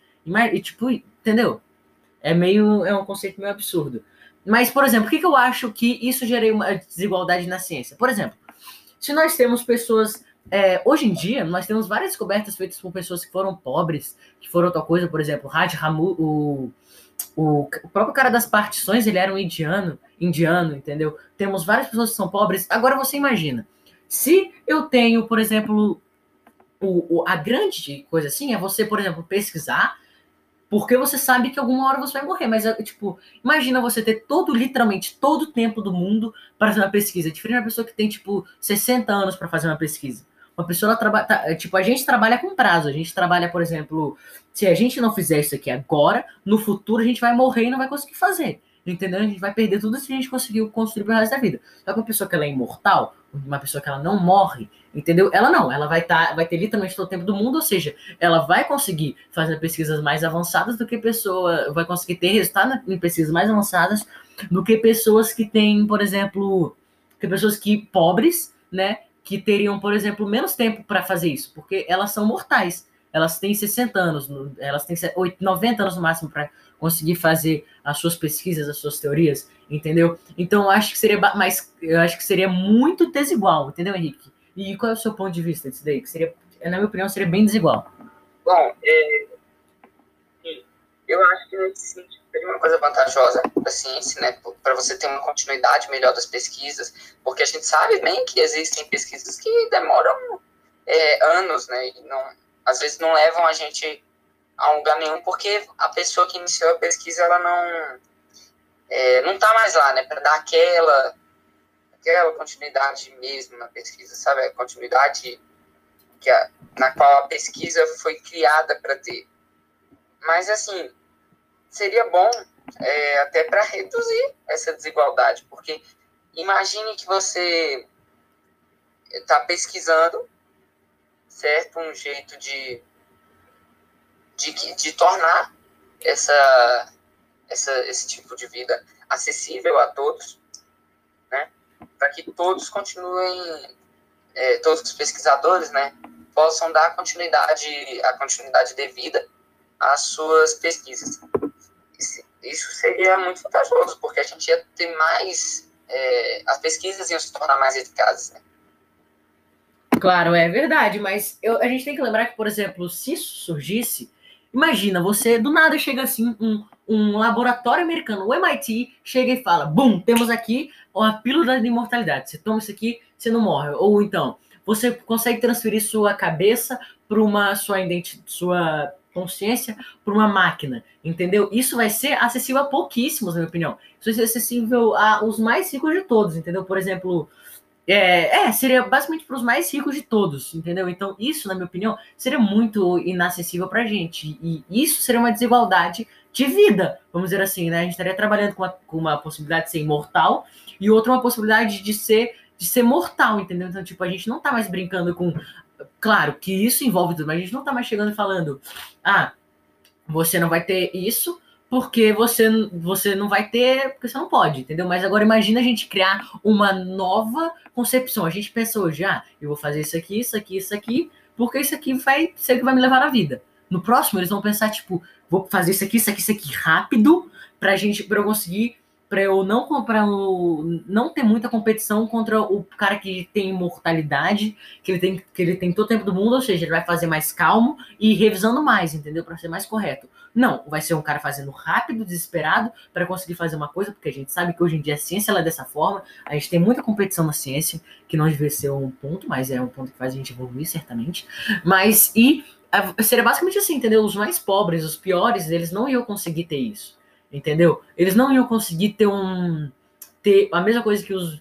[SPEAKER 1] E, tipo, entendeu? É meio. É um conceito meio absurdo. Mas, por exemplo, o que, que eu acho que isso geraria uma desigualdade na ciência? Por exemplo, se nós temos pessoas é, hoje em dia, nós temos várias descobertas feitas por pessoas que foram pobres, que foram outra coisa, por exemplo, Raj Ramu, o, o, o, próprio cara das partições, ele era um indiano, indiano, entendeu? Temos várias pessoas que são pobres. Agora você imagina, se eu tenho, por exemplo, o, o, a grande coisa assim é você, por exemplo, pesquisar, porque você sabe que alguma hora você vai morrer. Mas, tipo, imagina você ter todo, literalmente, todo o tempo do mundo para fazer uma pesquisa. Diferente de uma pessoa que tem, tipo, 60 anos para fazer uma pesquisa. Uma pessoa trabalha. Tá, é, tipo, a gente trabalha com prazo. A gente trabalha, por exemplo, se a gente não fizer isso aqui agora, no futuro a gente vai morrer e não vai conseguir fazer. Entendeu? A gente vai perder tudo se a gente conseguiu construir pro resto da vida. Só que uma pessoa que ela é imortal, uma pessoa que ela não morre, entendeu? Ela não, ela vai tá, vai ter literalmente todo o tempo do mundo, ou seja, ela vai conseguir fazer pesquisas mais avançadas do que pessoa, vai conseguir ter resultado em pesquisas mais avançadas do que pessoas que têm, por exemplo, que pessoas que pobres, né, que teriam, por exemplo, menos tempo para fazer isso, porque elas são mortais. Elas têm 60 anos, elas têm 90 anos no máximo para conseguir fazer as suas pesquisas, as suas teorias, entendeu? Então acho que seria mais, eu acho que seria muito desigual, entendeu, Henrique? E qual é o seu ponto de vista disso daí? Que seria, na minha opinião, seria bem desigual.
[SPEAKER 2] Bom, é, eu acho que nesse sentido seria uma coisa vantajosa para a ciência, né, para você ter uma continuidade melhor das pesquisas, porque a gente sabe bem que existem pesquisas que demoram é, anos, né, e não, às vezes não levam a gente a lugar nenhum, porque a pessoa que iniciou a pesquisa, ela não é, não está mais lá, né, para dar aquela aquela continuidade mesmo na pesquisa, sabe, a continuidade que a, na qual a pesquisa foi criada para ter. Mas, assim, seria bom é, até para reduzir essa desigualdade, porque imagine que você está pesquisando, certo, um jeito de, de, de tornar essa, essa, esse tipo de vida acessível a todos, né, para que todos continuem, é, todos os pesquisadores, né, possam dar continuidade, a continuidade devida às suas pesquisas isso seria muito vantajoso, porque a gente ia ter mais. É, as pesquisas iam se tornar mais eficazes, né?
[SPEAKER 1] Claro, é verdade, mas eu, a gente tem que lembrar que, por exemplo, se isso surgisse, imagina, você do nada chega assim, um, um laboratório americano, o MIT, chega e fala: Bum, temos aqui uma pílula de imortalidade. Você toma isso aqui, você não morre. Ou então, você consegue transferir sua cabeça para uma sua identidade, sua consciência para uma máquina, entendeu? Isso vai ser acessível a pouquíssimos, na minha opinião. Isso vai ser acessível aos mais ricos de todos, entendeu? Por exemplo, É, é seria basicamente para os mais ricos de todos, entendeu? Então, isso, na minha opinião, seria muito inacessível para a gente. E isso seria uma desigualdade de vida, vamos dizer assim, né? A gente estaria trabalhando com uma, com uma possibilidade de ser imortal e outra uma possibilidade de ser de ser mortal, entendeu? Então, tipo, a gente não tá mais brincando com. Claro que isso envolve tudo, mas a gente não tá mais chegando e falando, ah, você não vai ter isso, porque você, você não vai ter, porque você não pode, entendeu? Mas agora imagina a gente criar uma nova concepção. A gente pensou já, ah, eu vou fazer isso aqui, isso aqui, isso aqui, porque isso aqui vai ser o que vai me levar na vida. No próximo, eles vão pensar, tipo, vou fazer isso aqui, isso aqui, isso aqui rápido, pra gente, pra eu conseguir para eu não comprar o, não ter muita competição contra o cara que tem imortalidade, que ele tem que ele tem todo o tempo do mundo, ou seja, ele vai fazer mais calmo e revisando mais, entendeu? Para ser mais correto. Não, vai ser um cara fazendo rápido, desesperado para conseguir fazer uma coisa, porque a gente sabe que hoje em dia a ciência ela é dessa forma. A gente tem muita competição na ciência, que não deve ser um ponto, mas é um ponto que faz a gente evoluir certamente. Mas e seria basicamente assim, entendeu? Os mais pobres, os piores, eles não iam conseguir ter isso entendeu? Eles não iam conseguir ter um ter a mesma coisa que os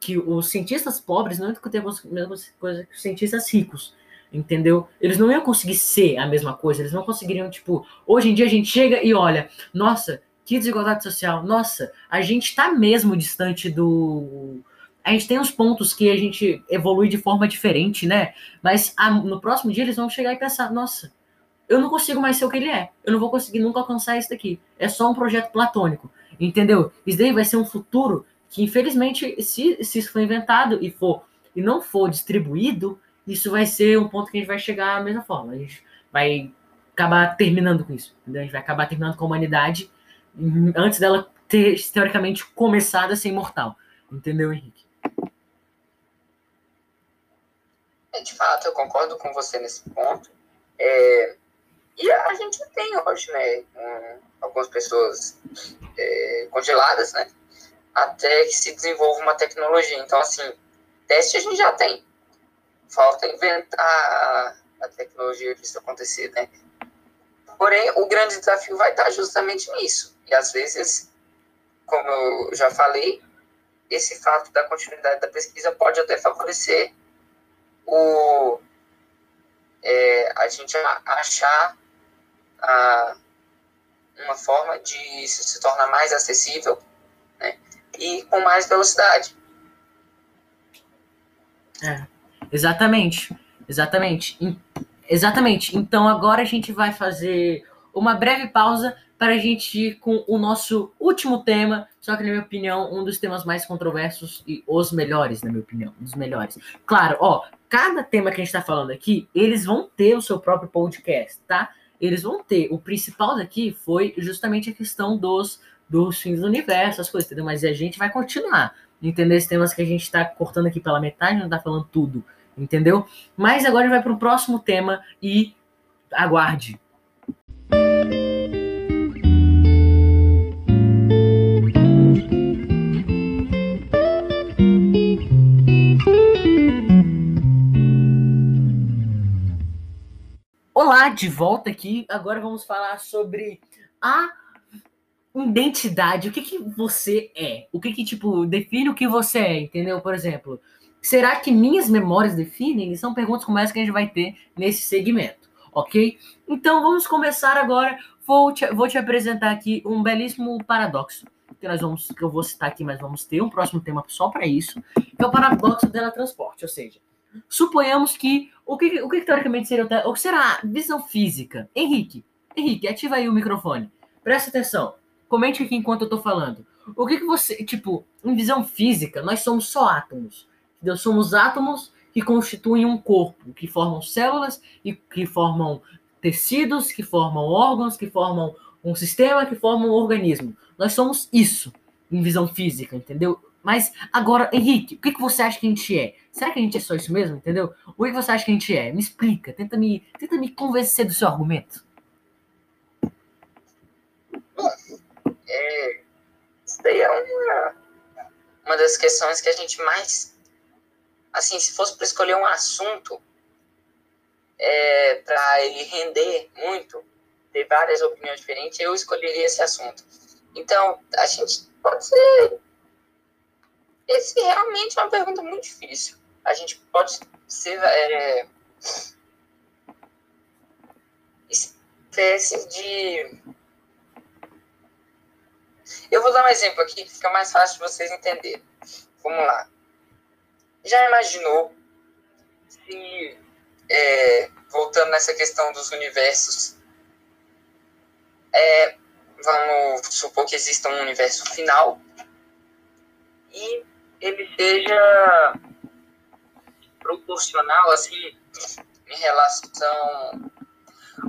[SPEAKER 1] que, os cientistas pobres não iam ter a mesma coisa que os cientistas ricos, entendeu? Eles não iam conseguir ser a mesma coisa, eles não conseguiriam tipo, hoje em dia a gente chega e olha, nossa, que desigualdade social, nossa, a gente tá mesmo distante do a gente tem uns pontos que a gente evolui de forma diferente, né? Mas a, no próximo dia eles vão chegar e pensar, nossa, eu não consigo mais ser o que ele é. Eu não vou conseguir nunca alcançar isso daqui. É só um projeto platônico. Entendeu? Isso daí vai ser um futuro que, infelizmente, se, se isso for inventado e for e não for distribuído, isso vai ser um ponto que a gente vai chegar da mesma forma. A gente vai acabar terminando com isso. Entendeu? A gente vai acabar terminando com a humanidade antes dela ter, teoricamente, começado a ser imortal. Entendeu, Henrique?
[SPEAKER 2] É, de fato, eu concordo com você nesse ponto. É, gente tem hoje, né, um, algumas pessoas é, congeladas, né, até que se desenvolva uma tecnologia. Então, assim, teste a gente já tem. Falta inventar a tecnologia para isso acontecer, né? Porém, o grande desafio vai estar justamente nisso. E às vezes, como eu já falei, esse fato da continuidade da pesquisa pode até favorecer o, é, a gente achar a, uma forma de isso se tornar mais acessível né, e com mais velocidade.
[SPEAKER 1] É, exatamente, exatamente, exatamente. Então agora a gente vai fazer uma breve pausa para a gente ir com o nosso último tema, só que na minha opinião um dos temas mais controversos e os melhores, na minha opinião, um dos melhores. Claro, ó, cada tema que a gente está falando aqui, eles vão ter o seu próprio podcast, tá? Eles vão ter. O principal daqui foi justamente a questão dos, dos fins do universo, as coisas, entendeu? Mas a gente vai continuar, entendeu? Esses temas que a gente está cortando aqui pela metade, não está falando tudo, entendeu? Mas agora vai para o próximo tema e aguarde. Olá, de volta aqui. Agora vamos falar sobre a identidade. O que, que você é? O que, que, tipo, define o que você é, entendeu? Por exemplo, será que minhas memórias definem? São perguntas como essa que a gente vai ter nesse segmento, ok? Então vamos começar agora. Vou te, vou te apresentar aqui um belíssimo paradoxo que nós vamos, que eu vou citar aqui, mas vamos ter um próximo tema só para isso, que é o paradoxo do teletransporte, ou seja, Suponhamos que o que, o que teoricamente seria o, o que será visão física? Henrique, Henrique, ativa aí o microfone. Presta atenção. Comente aqui enquanto eu tô falando. O que, que você, tipo, em visão física, nós somos só átomos. Entendeu? Somos átomos que constituem um corpo, que formam células e que formam tecidos, que formam órgãos, que formam um sistema, que formam um organismo. Nós somos isso em visão física, entendeu? Mas agora, Henrique, o que, que você acha que a gente é? Será que a gente é só isso mesmo, entendeu? O que você acha que a gente é? Me explica, tenta me, tenta me convencer do seu argumento.
[SPEAKER 2] É, isso daí é uma, uma das questões que a gente mais. Assim, se fosse para escolher um assunto é, para ele render muito, ter várias opiniões diferentes, eu escolheria esse assunto. Então, a gente pode ser esse realmente é uma pergunta muito difícil. A gente pode ser é, espécie de. Eu vou dar um exemplo aqui que fica mais fácil de vocês entenderem. Vamos lá. Já imaginou se, é, voltando nessa questão dos universos, é, vamos supor que exista um universo final e ele seja proporcional, assim, em relação.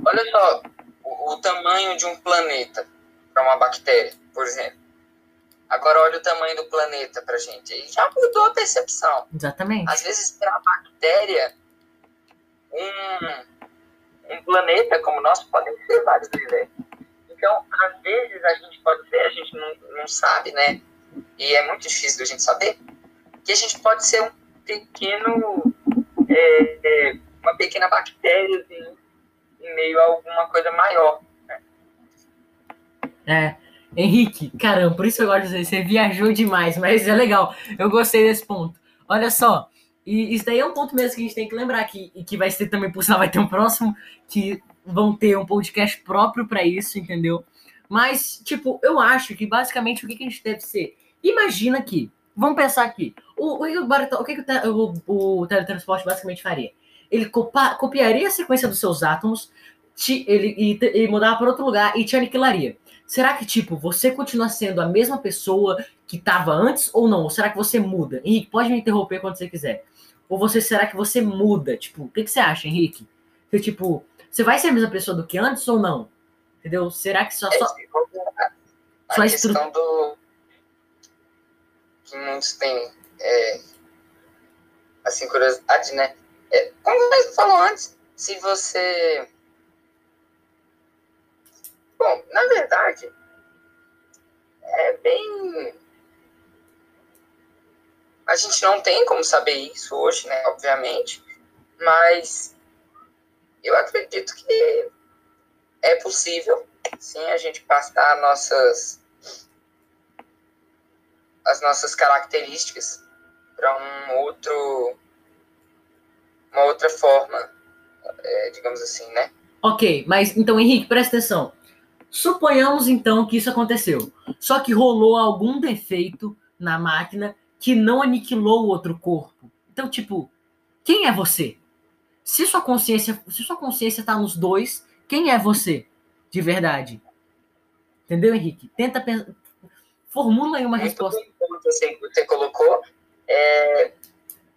[SPEAKER 2] Olha só, o, o tamanho de um planeta para uma bactéria, por exemplo. Agora olha o tamanho do planeta para gente. E já mudou a percepção.
[SPEAKER 1] Exatamente.
[SPEAKER 2] Às vezes, para a bactéria, um, um planeta como o nosso pode ser vários universos. Então, às vezes, a gente pode ser, a gente não, não sabe, né? E é muito difícil a gente saber, que a gente pode ser um pequeno. É, é, uma pequena bactéria assim, em meio a alguma coisa maior. Né?
[SPEAKER 1] É. Henrique, caramba, por isso eu gosto de dizer, você viajou demais, mas é legal. Eu gostei desse ponto. Olha só, e isso daí é um ponto mesmo que a gente tem que lembrar que, e que vai ser também, por sinal, vai ter um próximo que vão ter um podcast próprio para isso, entendeu? Mas, tipo, eu acho que basicamente o que, que a gente deve ser? Imagina que, vamos pensar aqui, o, o, o, o que, que o, o, o teletransporte basicamente faria? Ele copa, copiaria a sequência dos seus átomos, te, ele, e, e mudava para outro lugar e te aniquilaria. Será que, tipo, você continua sendo a mesma pessoa que estava antes ou não? Ou será que você muda? Henrique, pode me interromper quando você quiser. Ou você será que você muda? Tipo, o que, que você acha, Henrique? Que, tipo, você vai ser a mesma pessoa do que antes ou não? Entendeu? Será que só. só...
[SPEAKER 2] A só questão estru... do. Que muitos têm. É... Assim, curiosidade, né? É, como você falou antes, se você Bom, na verdade, é bem. A gente não tem como saber isso hoje, né? Obviamente, mas eu acredito que é possível, sim, a gente passar nossas as nossas características para um outro uma outra forma, é, digamos assim, né?
[SPEAKER 1] Ok, mas então Henrique, presta atenção. Suponhamos então que isso aconteceu. Só que rolou algum defeito na máquina que não aniquilou o outro corpo. Então, tipo, quem é você? Se sua consciência, se sua consciência tá nos dois, quem é você de verdade? Entendeu, Henrique? Tenta pensar. Formula aí uma resposta.
[SPEAKER 2] Como você, você colocou, é...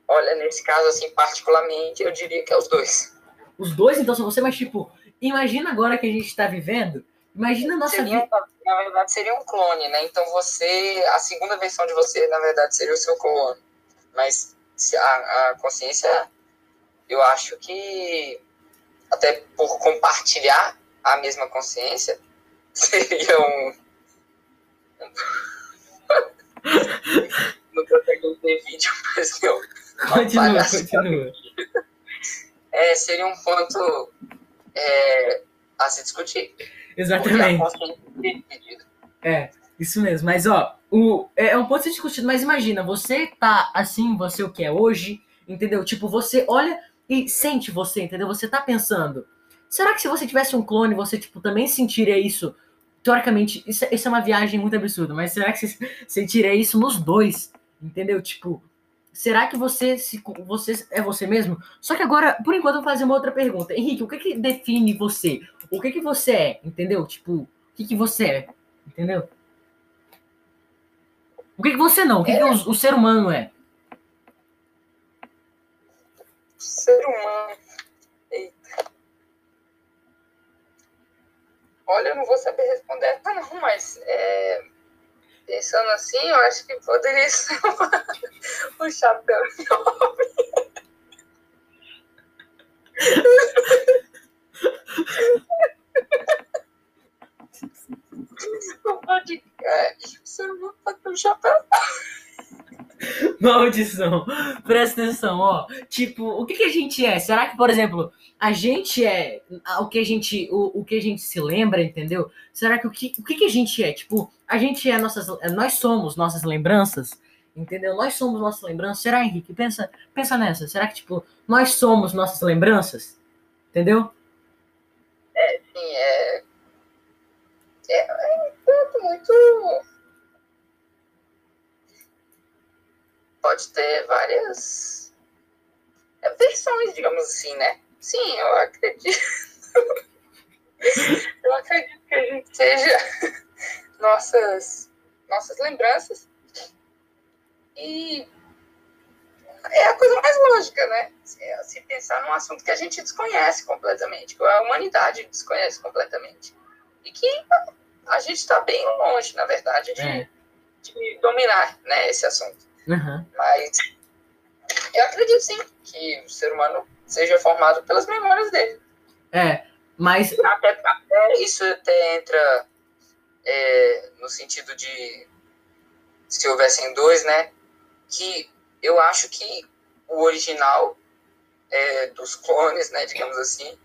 [SPEAKER 2] olha, nesse caso, assim, particularmente, eu diria que é os dois.
[SPEAKER 1] Os dois, então, são você, mas, tipo, imagina agora que a gente está vivendo Imagina a nossa
[SPEAKER 2] seria,
[SPEAKER 1] vida.
[SPEAKER 2] Na verdade, seria um clone, né? Então você, a segunda versão de você, na verdade, seria o seu clone. Mas a, a consciência, eu acho que até por compartilhar a mesma consciência, seria um. Não consegue ver vídeo, mas eu.
[SPEAKER 1] Continua, continua.
[SPEAKER 2] É, seria um ponto é, a se discutir.
[SPEAKER 1] Exatamente. É, isso mesmo. Mas, ó, o, é, é um ponto de discutido, mas imagina, você tá assim, você o que é hoje, entendeu? Tipo, você olha e sente você, entendeu? Você tá pensando, será que se você tivesse um clone, você, tipo, também sentiria isso? Teoricamente, isso, isso é uma viagem muito absurda, mas será que você sentiria isso nos dois? Entendeu? Tipo, será que você se você é você mesmo? Só que agora, por enquanto, eu vou fazer uma outra pergunta. Henrique, o que, que define você? o que que você é, entendeu? Tipo, o que que você é, entendeu? O que que você não, o que, é. que o, o, ser humano é?
[SPEAKER 2] Ser humano. Olha, eu não vou saber responder essa não, mas é, pensando assim, eu acho que poderia ser o chapéu de homem. Não pode. É, você não pode ter um chapéu.
[SPEAKER 1] Maldição. Presta atenção, ó. Tipo, o que, que a gente é? Será que, por exemplo, a gente é o que a gente, o, o que a gente se lembra, entendeu? Será que o que, o que, que a gente é? Tipo, a gente é nossas, nós somos nossas lembranças, Entendeu? Nós somos nossa lembrança. Será, Henrique? Pensa, pensa nessa. Será que, tipo, nós somos nossas lembranças? Entendeu?
[SPEAKER 2] É, sim, é. É, é muito. Pode ter várias versões, digamos assim, né? Sim, eu acredito. eu acredito que a gente seja nossas, nossas lembranças e é a coisa mais lógica, né? Se pensar num assunto que a gente desconhece completamente, que a humanidade desconhece completamente. E que a gente está bem longe, na verdade, de, é. de dominar né, esse assunto.
[SPEAKER 1] Uhum.
[SPEAKER 2] Mas eu acredito sim que o ser humano seja formado pelas memórias dele.
[SPEAKER 1] É, mas.
[SPEAKER 2] Até, até isso até entra é, no sentido de se houvessem dois, né? que eu acho que o original é, dos clones, né, digamos assim,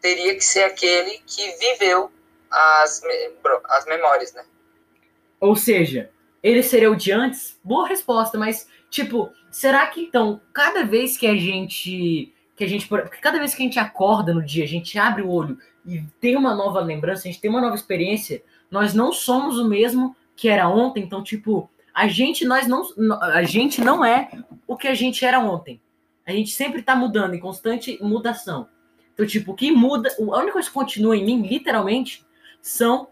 [SPEAKER 2] teria que ser aquele que viveu as, as memórias, né?
[SPEAKER 1] Ou seja, ele seria o de antes? Boa resposta, mas tipo, será que então cada vez que a gente que a gente cada vez que a gente acorda no dia, a gente abre o olho e tem uma nova lembrança, a gente tem uma nova experiência, nós não somos o mesmo que era ontem, então tipo, a gente nós não a gente não é o que a gente era ontem. A gente sempre está mudando, em constante mudação. Então, tipo, o que muda, a única coisa que continua em mim, literalmente, são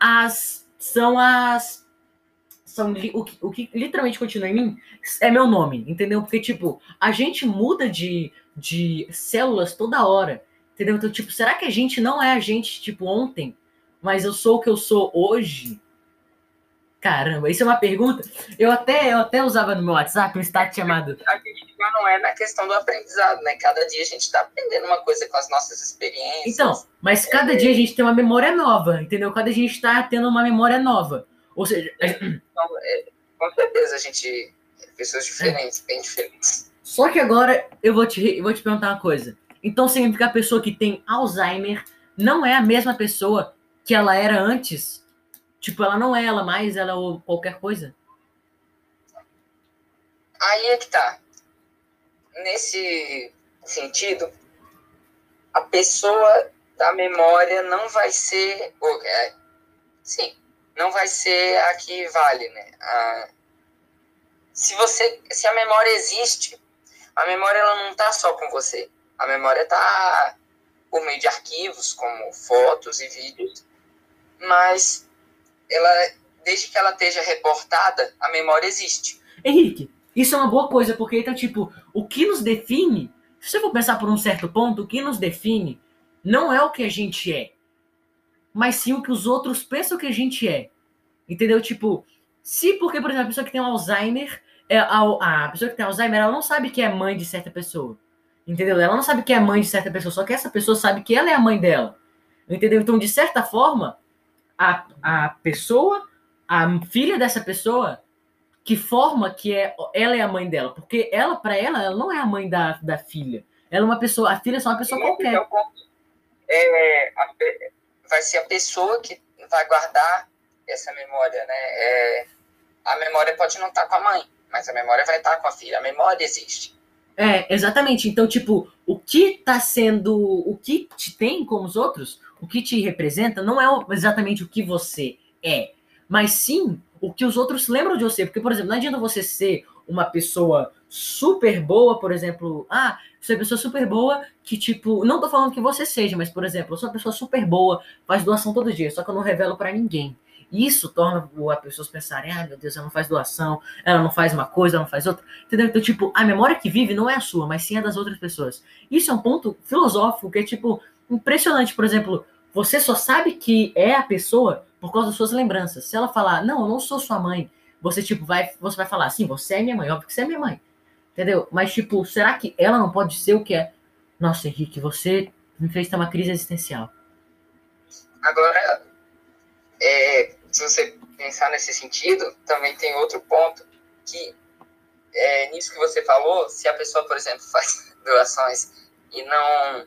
[SPEAKER 1] as são as são o que, o que literalmente continua em mim é meu nome, entendeu? Porque tipo, a gente muda de de células toda hora, entendeu? Então, tipo, será que a gente não é a gente tipo ontem, mas eu sou o que eu sou hoje? Caramba, isso é uma pergunta. Eu até, eu até usava no meu WhatsApp um status chamado.
[SPEAKER 2] A não é na questão do aprendizado, né? Cada dia a gente está aprendendo uma coisa com as nossas experiências.
[SPEAKER 1] Então, mas cada é... dia a gente tem uma memória nova, entendeu? Cada dia a gente está tendo uma memória nova. Ou seja.
[SPEAKER 2] Então, é, com certeza a gente. Pessoas diferentes, é. bem diferentes.
[SPEAKER 1] Só que agora eu vou te, eu vou te perguntar uma coisa. Então significa que a pessoa que tem Alzheimer não é a mesma pessoa que ela era antes Tipo, ela não é ela mais, ela é qualquer coisa.
[SPEAKER 2] Aí é que tá. Nesse sentido, a pessoa da memória não vai ser. É, sim, não vai ser a que vale, né? A, se você. Se a memória existe, a memória ela não tá só com você. A memória tá por meio de arquivos, como fotos e vídeos, mas ela, desde que ela esteja reportada, a memória existe.
[SPEAKER 1] Henrique, isso é uma boa coisa, porque então, tipo, o que nos define, se você for pensar por um certo ponto, o que nos define não é o que a gente é, mas sim o que os outros pensam que a gente é. Entendeu? Tipo, se porque, por exemplo, a pessoa que tem Alzheimer, é, a, a pessoa que tem Alzheimer, ela não sabe que é mãe de certa pessoa. Entendeu? Ela não sabe que é mãe de certa pessoa, só que essa pessoa sabe que ela é a mãe dela. Entendeu? Então, de certa forma, a, a pessoa, a filha dessa pessoa, que forma que é ela é a mãe dela, porque ela para ela ela não é a mãe da, da filha. Ela é uma pessoa, a filha é só uma pessoa qualquer.
[SPEAKER 2] É, a, vai ser a pessoa que vai guardar essa memória, né? É, a memória pode não estar tá com a mãe, mas a memória vai estar tá com a filha. A memória existe.
[SPEAKER 1] É, exatamente. Então, tipo, o que está sendo, o que te tem como os outros, o que te representa não é exatamente o que você é, mas sim o que os outros lembram de você. Porque, por exemplo, não adianta você ser uma pessoa super boa, por exemplo, ah, você é uma pessoa super boa que, tipo, não tô falando que você seja, mas, por exemplo, eu sou uma pessoa super boa, faz doação todo dia, só que eu não revelo para ninguém. Isso torna as pessoas pensarem, ah, meu Deus, ela não faz doação, ela não faz uma coisa, ela não faz outra. Entendeu? Então, tipo, a memória que vive não é a sua, mas sim a das outras pessoas. Isso é um ponto filosófico que é, tipo, impressionante. Por exemplo, você só sabe que é a pessoa por causa das suas lembranças. Se ela falar, não, eu não sou sua mãe, você, tipo, vai, você vai falar, sim, você é minha mãe, óbvio que você é minha mãe. Entendeu? Mas, tipo, será que ela não pode ser o que é? Nossa, Henrique, você me fez ter uma crise existencial.
[SPEAKER 2] Agora, é, se você pensar nesse sentido, também tem outro ponto que é, nisso que você falou, se a pessoa, por exemplo, faz doações e não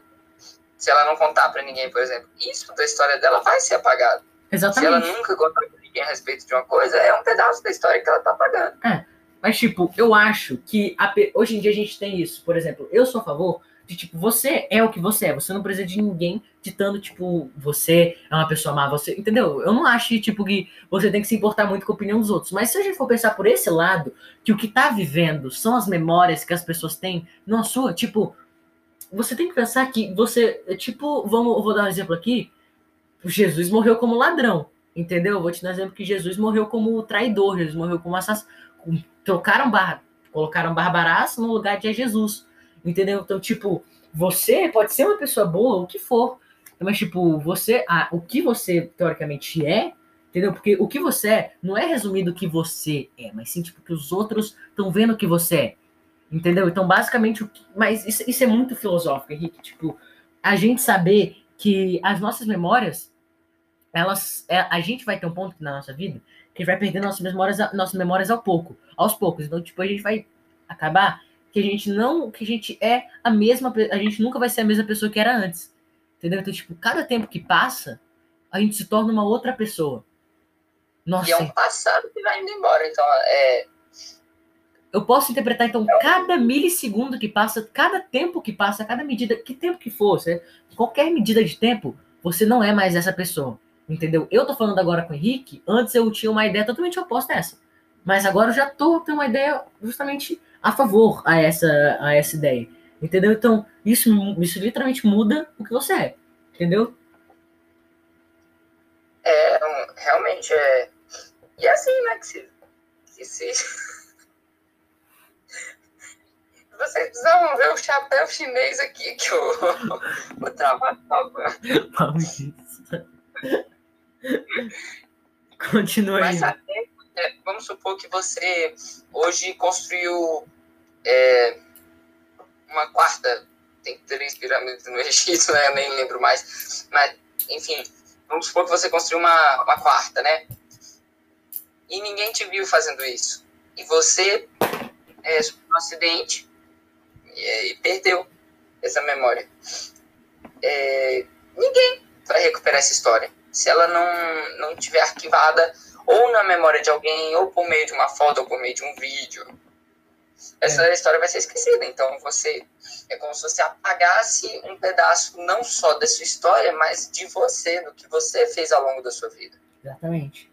[SPEAKER 2] se ela não contar para ninguém, por exemplo, isso da história dela vai ser apagado.
[SPEAKER 1] Exatamente.
[SPEAKER 2] Se ela nunca contar para ninguém, a respeito de uma coisa, é um pedaço da história que ela tá pagando.
[SPEAKER 1] É, mas tipo, eu acho que a, hoje em dia a gente tem isso. Por exemplo, eu sou a favor de tipo, você é o que você é. Você não precisa de ninguém ditando, tipo, você é uma pessoa má, você. Entendeu? Eu não acho, tipo, que você tem que se importar muito com a opinião dos outros. Mas se a gente for pensar por esse lado, que o que tá vivendo são as memórias que as pessoas têm, não a sua, tipo, você tem que pensar que você, tipo, vamos, vou dar um exemplo aqui. Jesus morreu como ladrão, entendeu? Vou te dar um exemplo que Jesus morreu como traidor, Jesus morreu como assassino. Trocaram barra, colocaram Barbarás no lugar de Jesus, entendeu? Então, tipo, você pode ser uma pessoa boa, o que for, mas, tipo, você, ah, o que você teoricamente é, entendeu? Porque o que você é não é resumido o que você é, mas sim, tipo, que os outros estão vendo o que você é. Entendeu? Então, basicamente, o que... mas isso, isso é muito filosófico, Henrique. Tipo, a gente saber que as nossas memórias, elas, é, a gente vai ter um ponto na nossa vida que vai perder nossas memórias, nossas memórias ao pouco, aos poucos. Então, tipo, a gente vai acabar que a gente não, que a gente é a mesma, a gente nunca vai ser a mesma pessoa que era antes. Entendeu? Então, tipo, cada tempo que passa, a gente se torna uma outra pessoa.
[SPEAKER 2] Nossa. E é um passado que vai indo embora. Então, é,
[SPEAKER 1] eu posso interpretar, então, cada milissegundo que passa, cada tempo que passa, cada medida, que tempo que for, qualquer medida de tempo, você não é mais essa pessoa. Entendeu? Eu tô falando agora com o Henrique, antes eu tinha uma ideia totalmente oposta a essa. Mas agora eu já tô tendo uma ideia justamente a favor a essa, a essa ideia. Entendeu? Então, isso, isso literalmente muda o que você é. Entendeu?
[SPEAKER 2] É, realmente é. E é assim, né? Que se, que se vocês precisam ver o chapéu chinês aqui que o, o trabalho
[SPEAKER 1] Maldito. Continua
[SPEAKER 2] aí. Mas até, vamos supor que você hoje construiu é, uma quarta, tem três pirâmides no Egito, né? Eu nem lembro mais. Mas, enfim, vamos supor que você construiu uma, uma quarta, né? E ninguém te viu fazendo isso. E você é, um acidente e, e perdeu essa memória. É, ninguém vai recuperar essa história se ela não, não tiver arquivada ou na memória de alguém, ou por meio de uma foto, ou por meio de um vídeo. Essa é. história vai ser esquecida. Então você é como se você apagasse um pedaço não só da sua história, mas de você, do que você fez ao longo da sua vida.
[SPEAKER 1] Exatamente.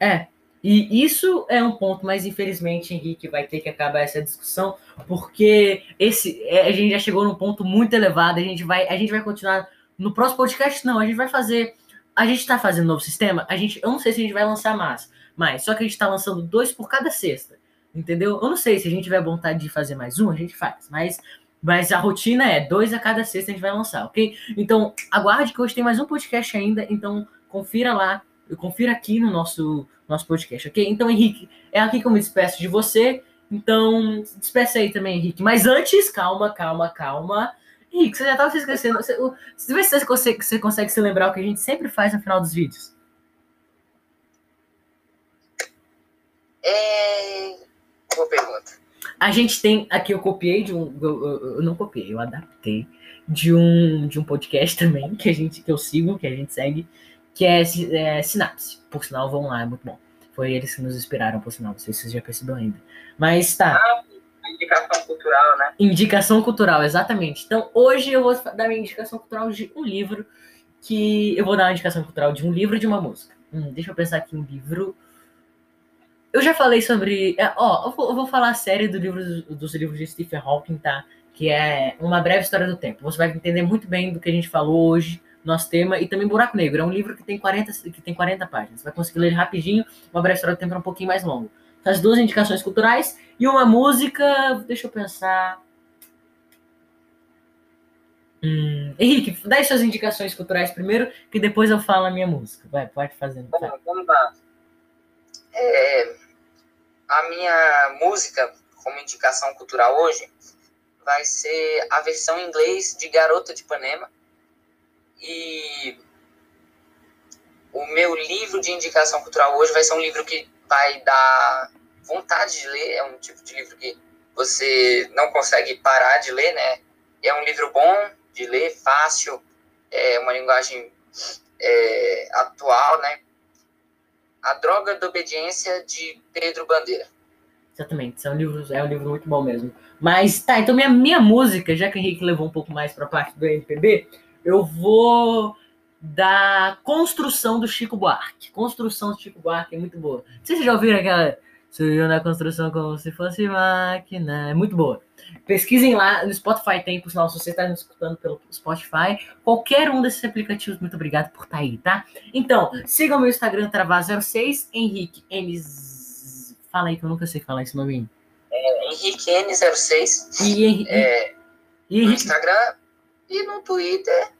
[SPEAKER 1] É, e isso é um ponto, mas infelizmente, Henrique, vai ter que acabar essa discussão, porque esse é, a gente já chegou num ponto muito elevado. A gente vai, a gente vai continuar no próximo podcast. Não, a gente vai fazer. A gente está fazendo um novo sistema. A gente, eu não sei se a gente vai lançar mais, mas só que a gente está lançando dois por cada sexta, entendeu? Eu não sei se a gente tiver vontade de fazer mais um, a gente faz, mas mas a rotina é dois a cada sexta a gente vai lançar, ok? Então aguarde que hoje tem mais um podcast ainda. Então confira lá, confira aqui no nosso nosso podcast, ok? Então, Henrique, é aqui que eu me despeço de você. Então, despeça aí também, Henrique. Mas antes, calma, calma, calma. Henrique, você já estava se esquecendo. Você, vê se você consegue, você consegue se lembrar o que a gente sempre faz no final dos vídeos.
[SPEAKER 2] É... Boa pergunta.
[SPEAKER 1] A gente tem. Aqui eu copiei de um. Eu, eu, eu, não copiei, eu adaptei de um, de um podcast também que a gente que eu sigo, que a gente segue, que é, é Sinapse. Por sinal, vão lá, é muito bom. Foi eles que nos inspiraram, por sinal. Não sei se vocês já perceberam ainda. Mas tá.
[SPEAKER 2] Ah, indicação cultural, né?
[SPEAKER 1] Indicação cultural, exatamente. Então, hoje eu vou dar minha indicação cultural de um livro que. Eu vou dar uma indicação cultural de um livro e de uma música. Hum, deixa eu pensar aqui um livro. Eu já falei sobre. É, ó, eu vou, eu vou, falar a série do livro, dos livros de Stephen Hawking, tá? Que é Uma Breve História do Tempo. Você vai entender muito bem do que a gente falou hoje nosso tema, e também Buraco Negro. É um livro que tem 40, que tem 40 páginas. Você vai conseguir ler rapidinho, uma breve história do tempo é um pouquinho mais longo. As duas indicações culturais e uma música. Deixa eu pensar. Hum, Henrique, dá suas indicações culturais primeiro, que depois eu falo a minha música. Vai, pode fazer.
[SPEAKER 2] Vai. Vamos lá. É, a minha música, como indicação cultural hoje, vai ser a versão em inglês de Garota de Ipanema, e o meu livro de indicação cultural hoje vai ser um livro que vai dar vontade de ler. É um tipo de livro que você não consegue parar de ler, né? É um livro bom de ler, fácil, é uma linguagem é, atual, né? A Droga da Obediência, de Pedro Bandeira.
[SPEAKER 1] Exatamente, é um livro, é um livro muito bom mesmo. Mas tá, então minha, minha música, já que o Henrique levou um pouco mais para a parte do MPB, eu vou da construção do Chico Buarque. Construção do Chico Buarque é muito boa. Não sei se vocês já ouviram aquela. Surgiu na construção como se fosse máquina. É muito boa. Pesquisem lá no Spotify tem, por sinal, se você está me escutando pelo Spotify, qualquer um desses aplicativos, muito obrigado por estar tá aí, tá? Então, sigam meu Instagram, Travar06, Henrique Enes Fala aí que eu nunca sei falar esse nome.
[SPEAKER 2] É, Henrique N06.
[SPEAKER 1] E, Henrique,
[SPEAKER 2] é, e No Instagram e no Twitter.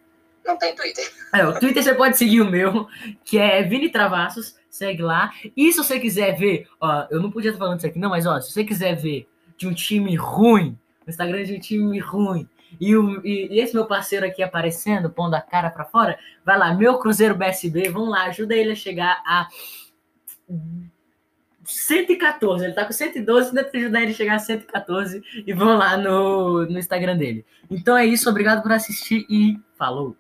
[SPEAKER 2] Não tem Twitter.
[SPEAKER 1] É, o Twitter você pode seguir o meu, que é Vini Travassos. Segue lá. E se você quiser ver, ó, eu não podia estar falando isso aqui, não, mas ó, se você quiser ver de um time ruim, o Instagram de um time ruim, e, o, e, e, esse meu parceiro aqui aparecendo, pondo a cara para fora, vai lá, meu Cruzeiro BSB, vamos lá, ajuda ele a chegar a 114, ele tá com 112, tenta ajudar ele a chegar a 114 e vão lá no, no Instagram dele. Então é isso, obrigado por assistir e falou!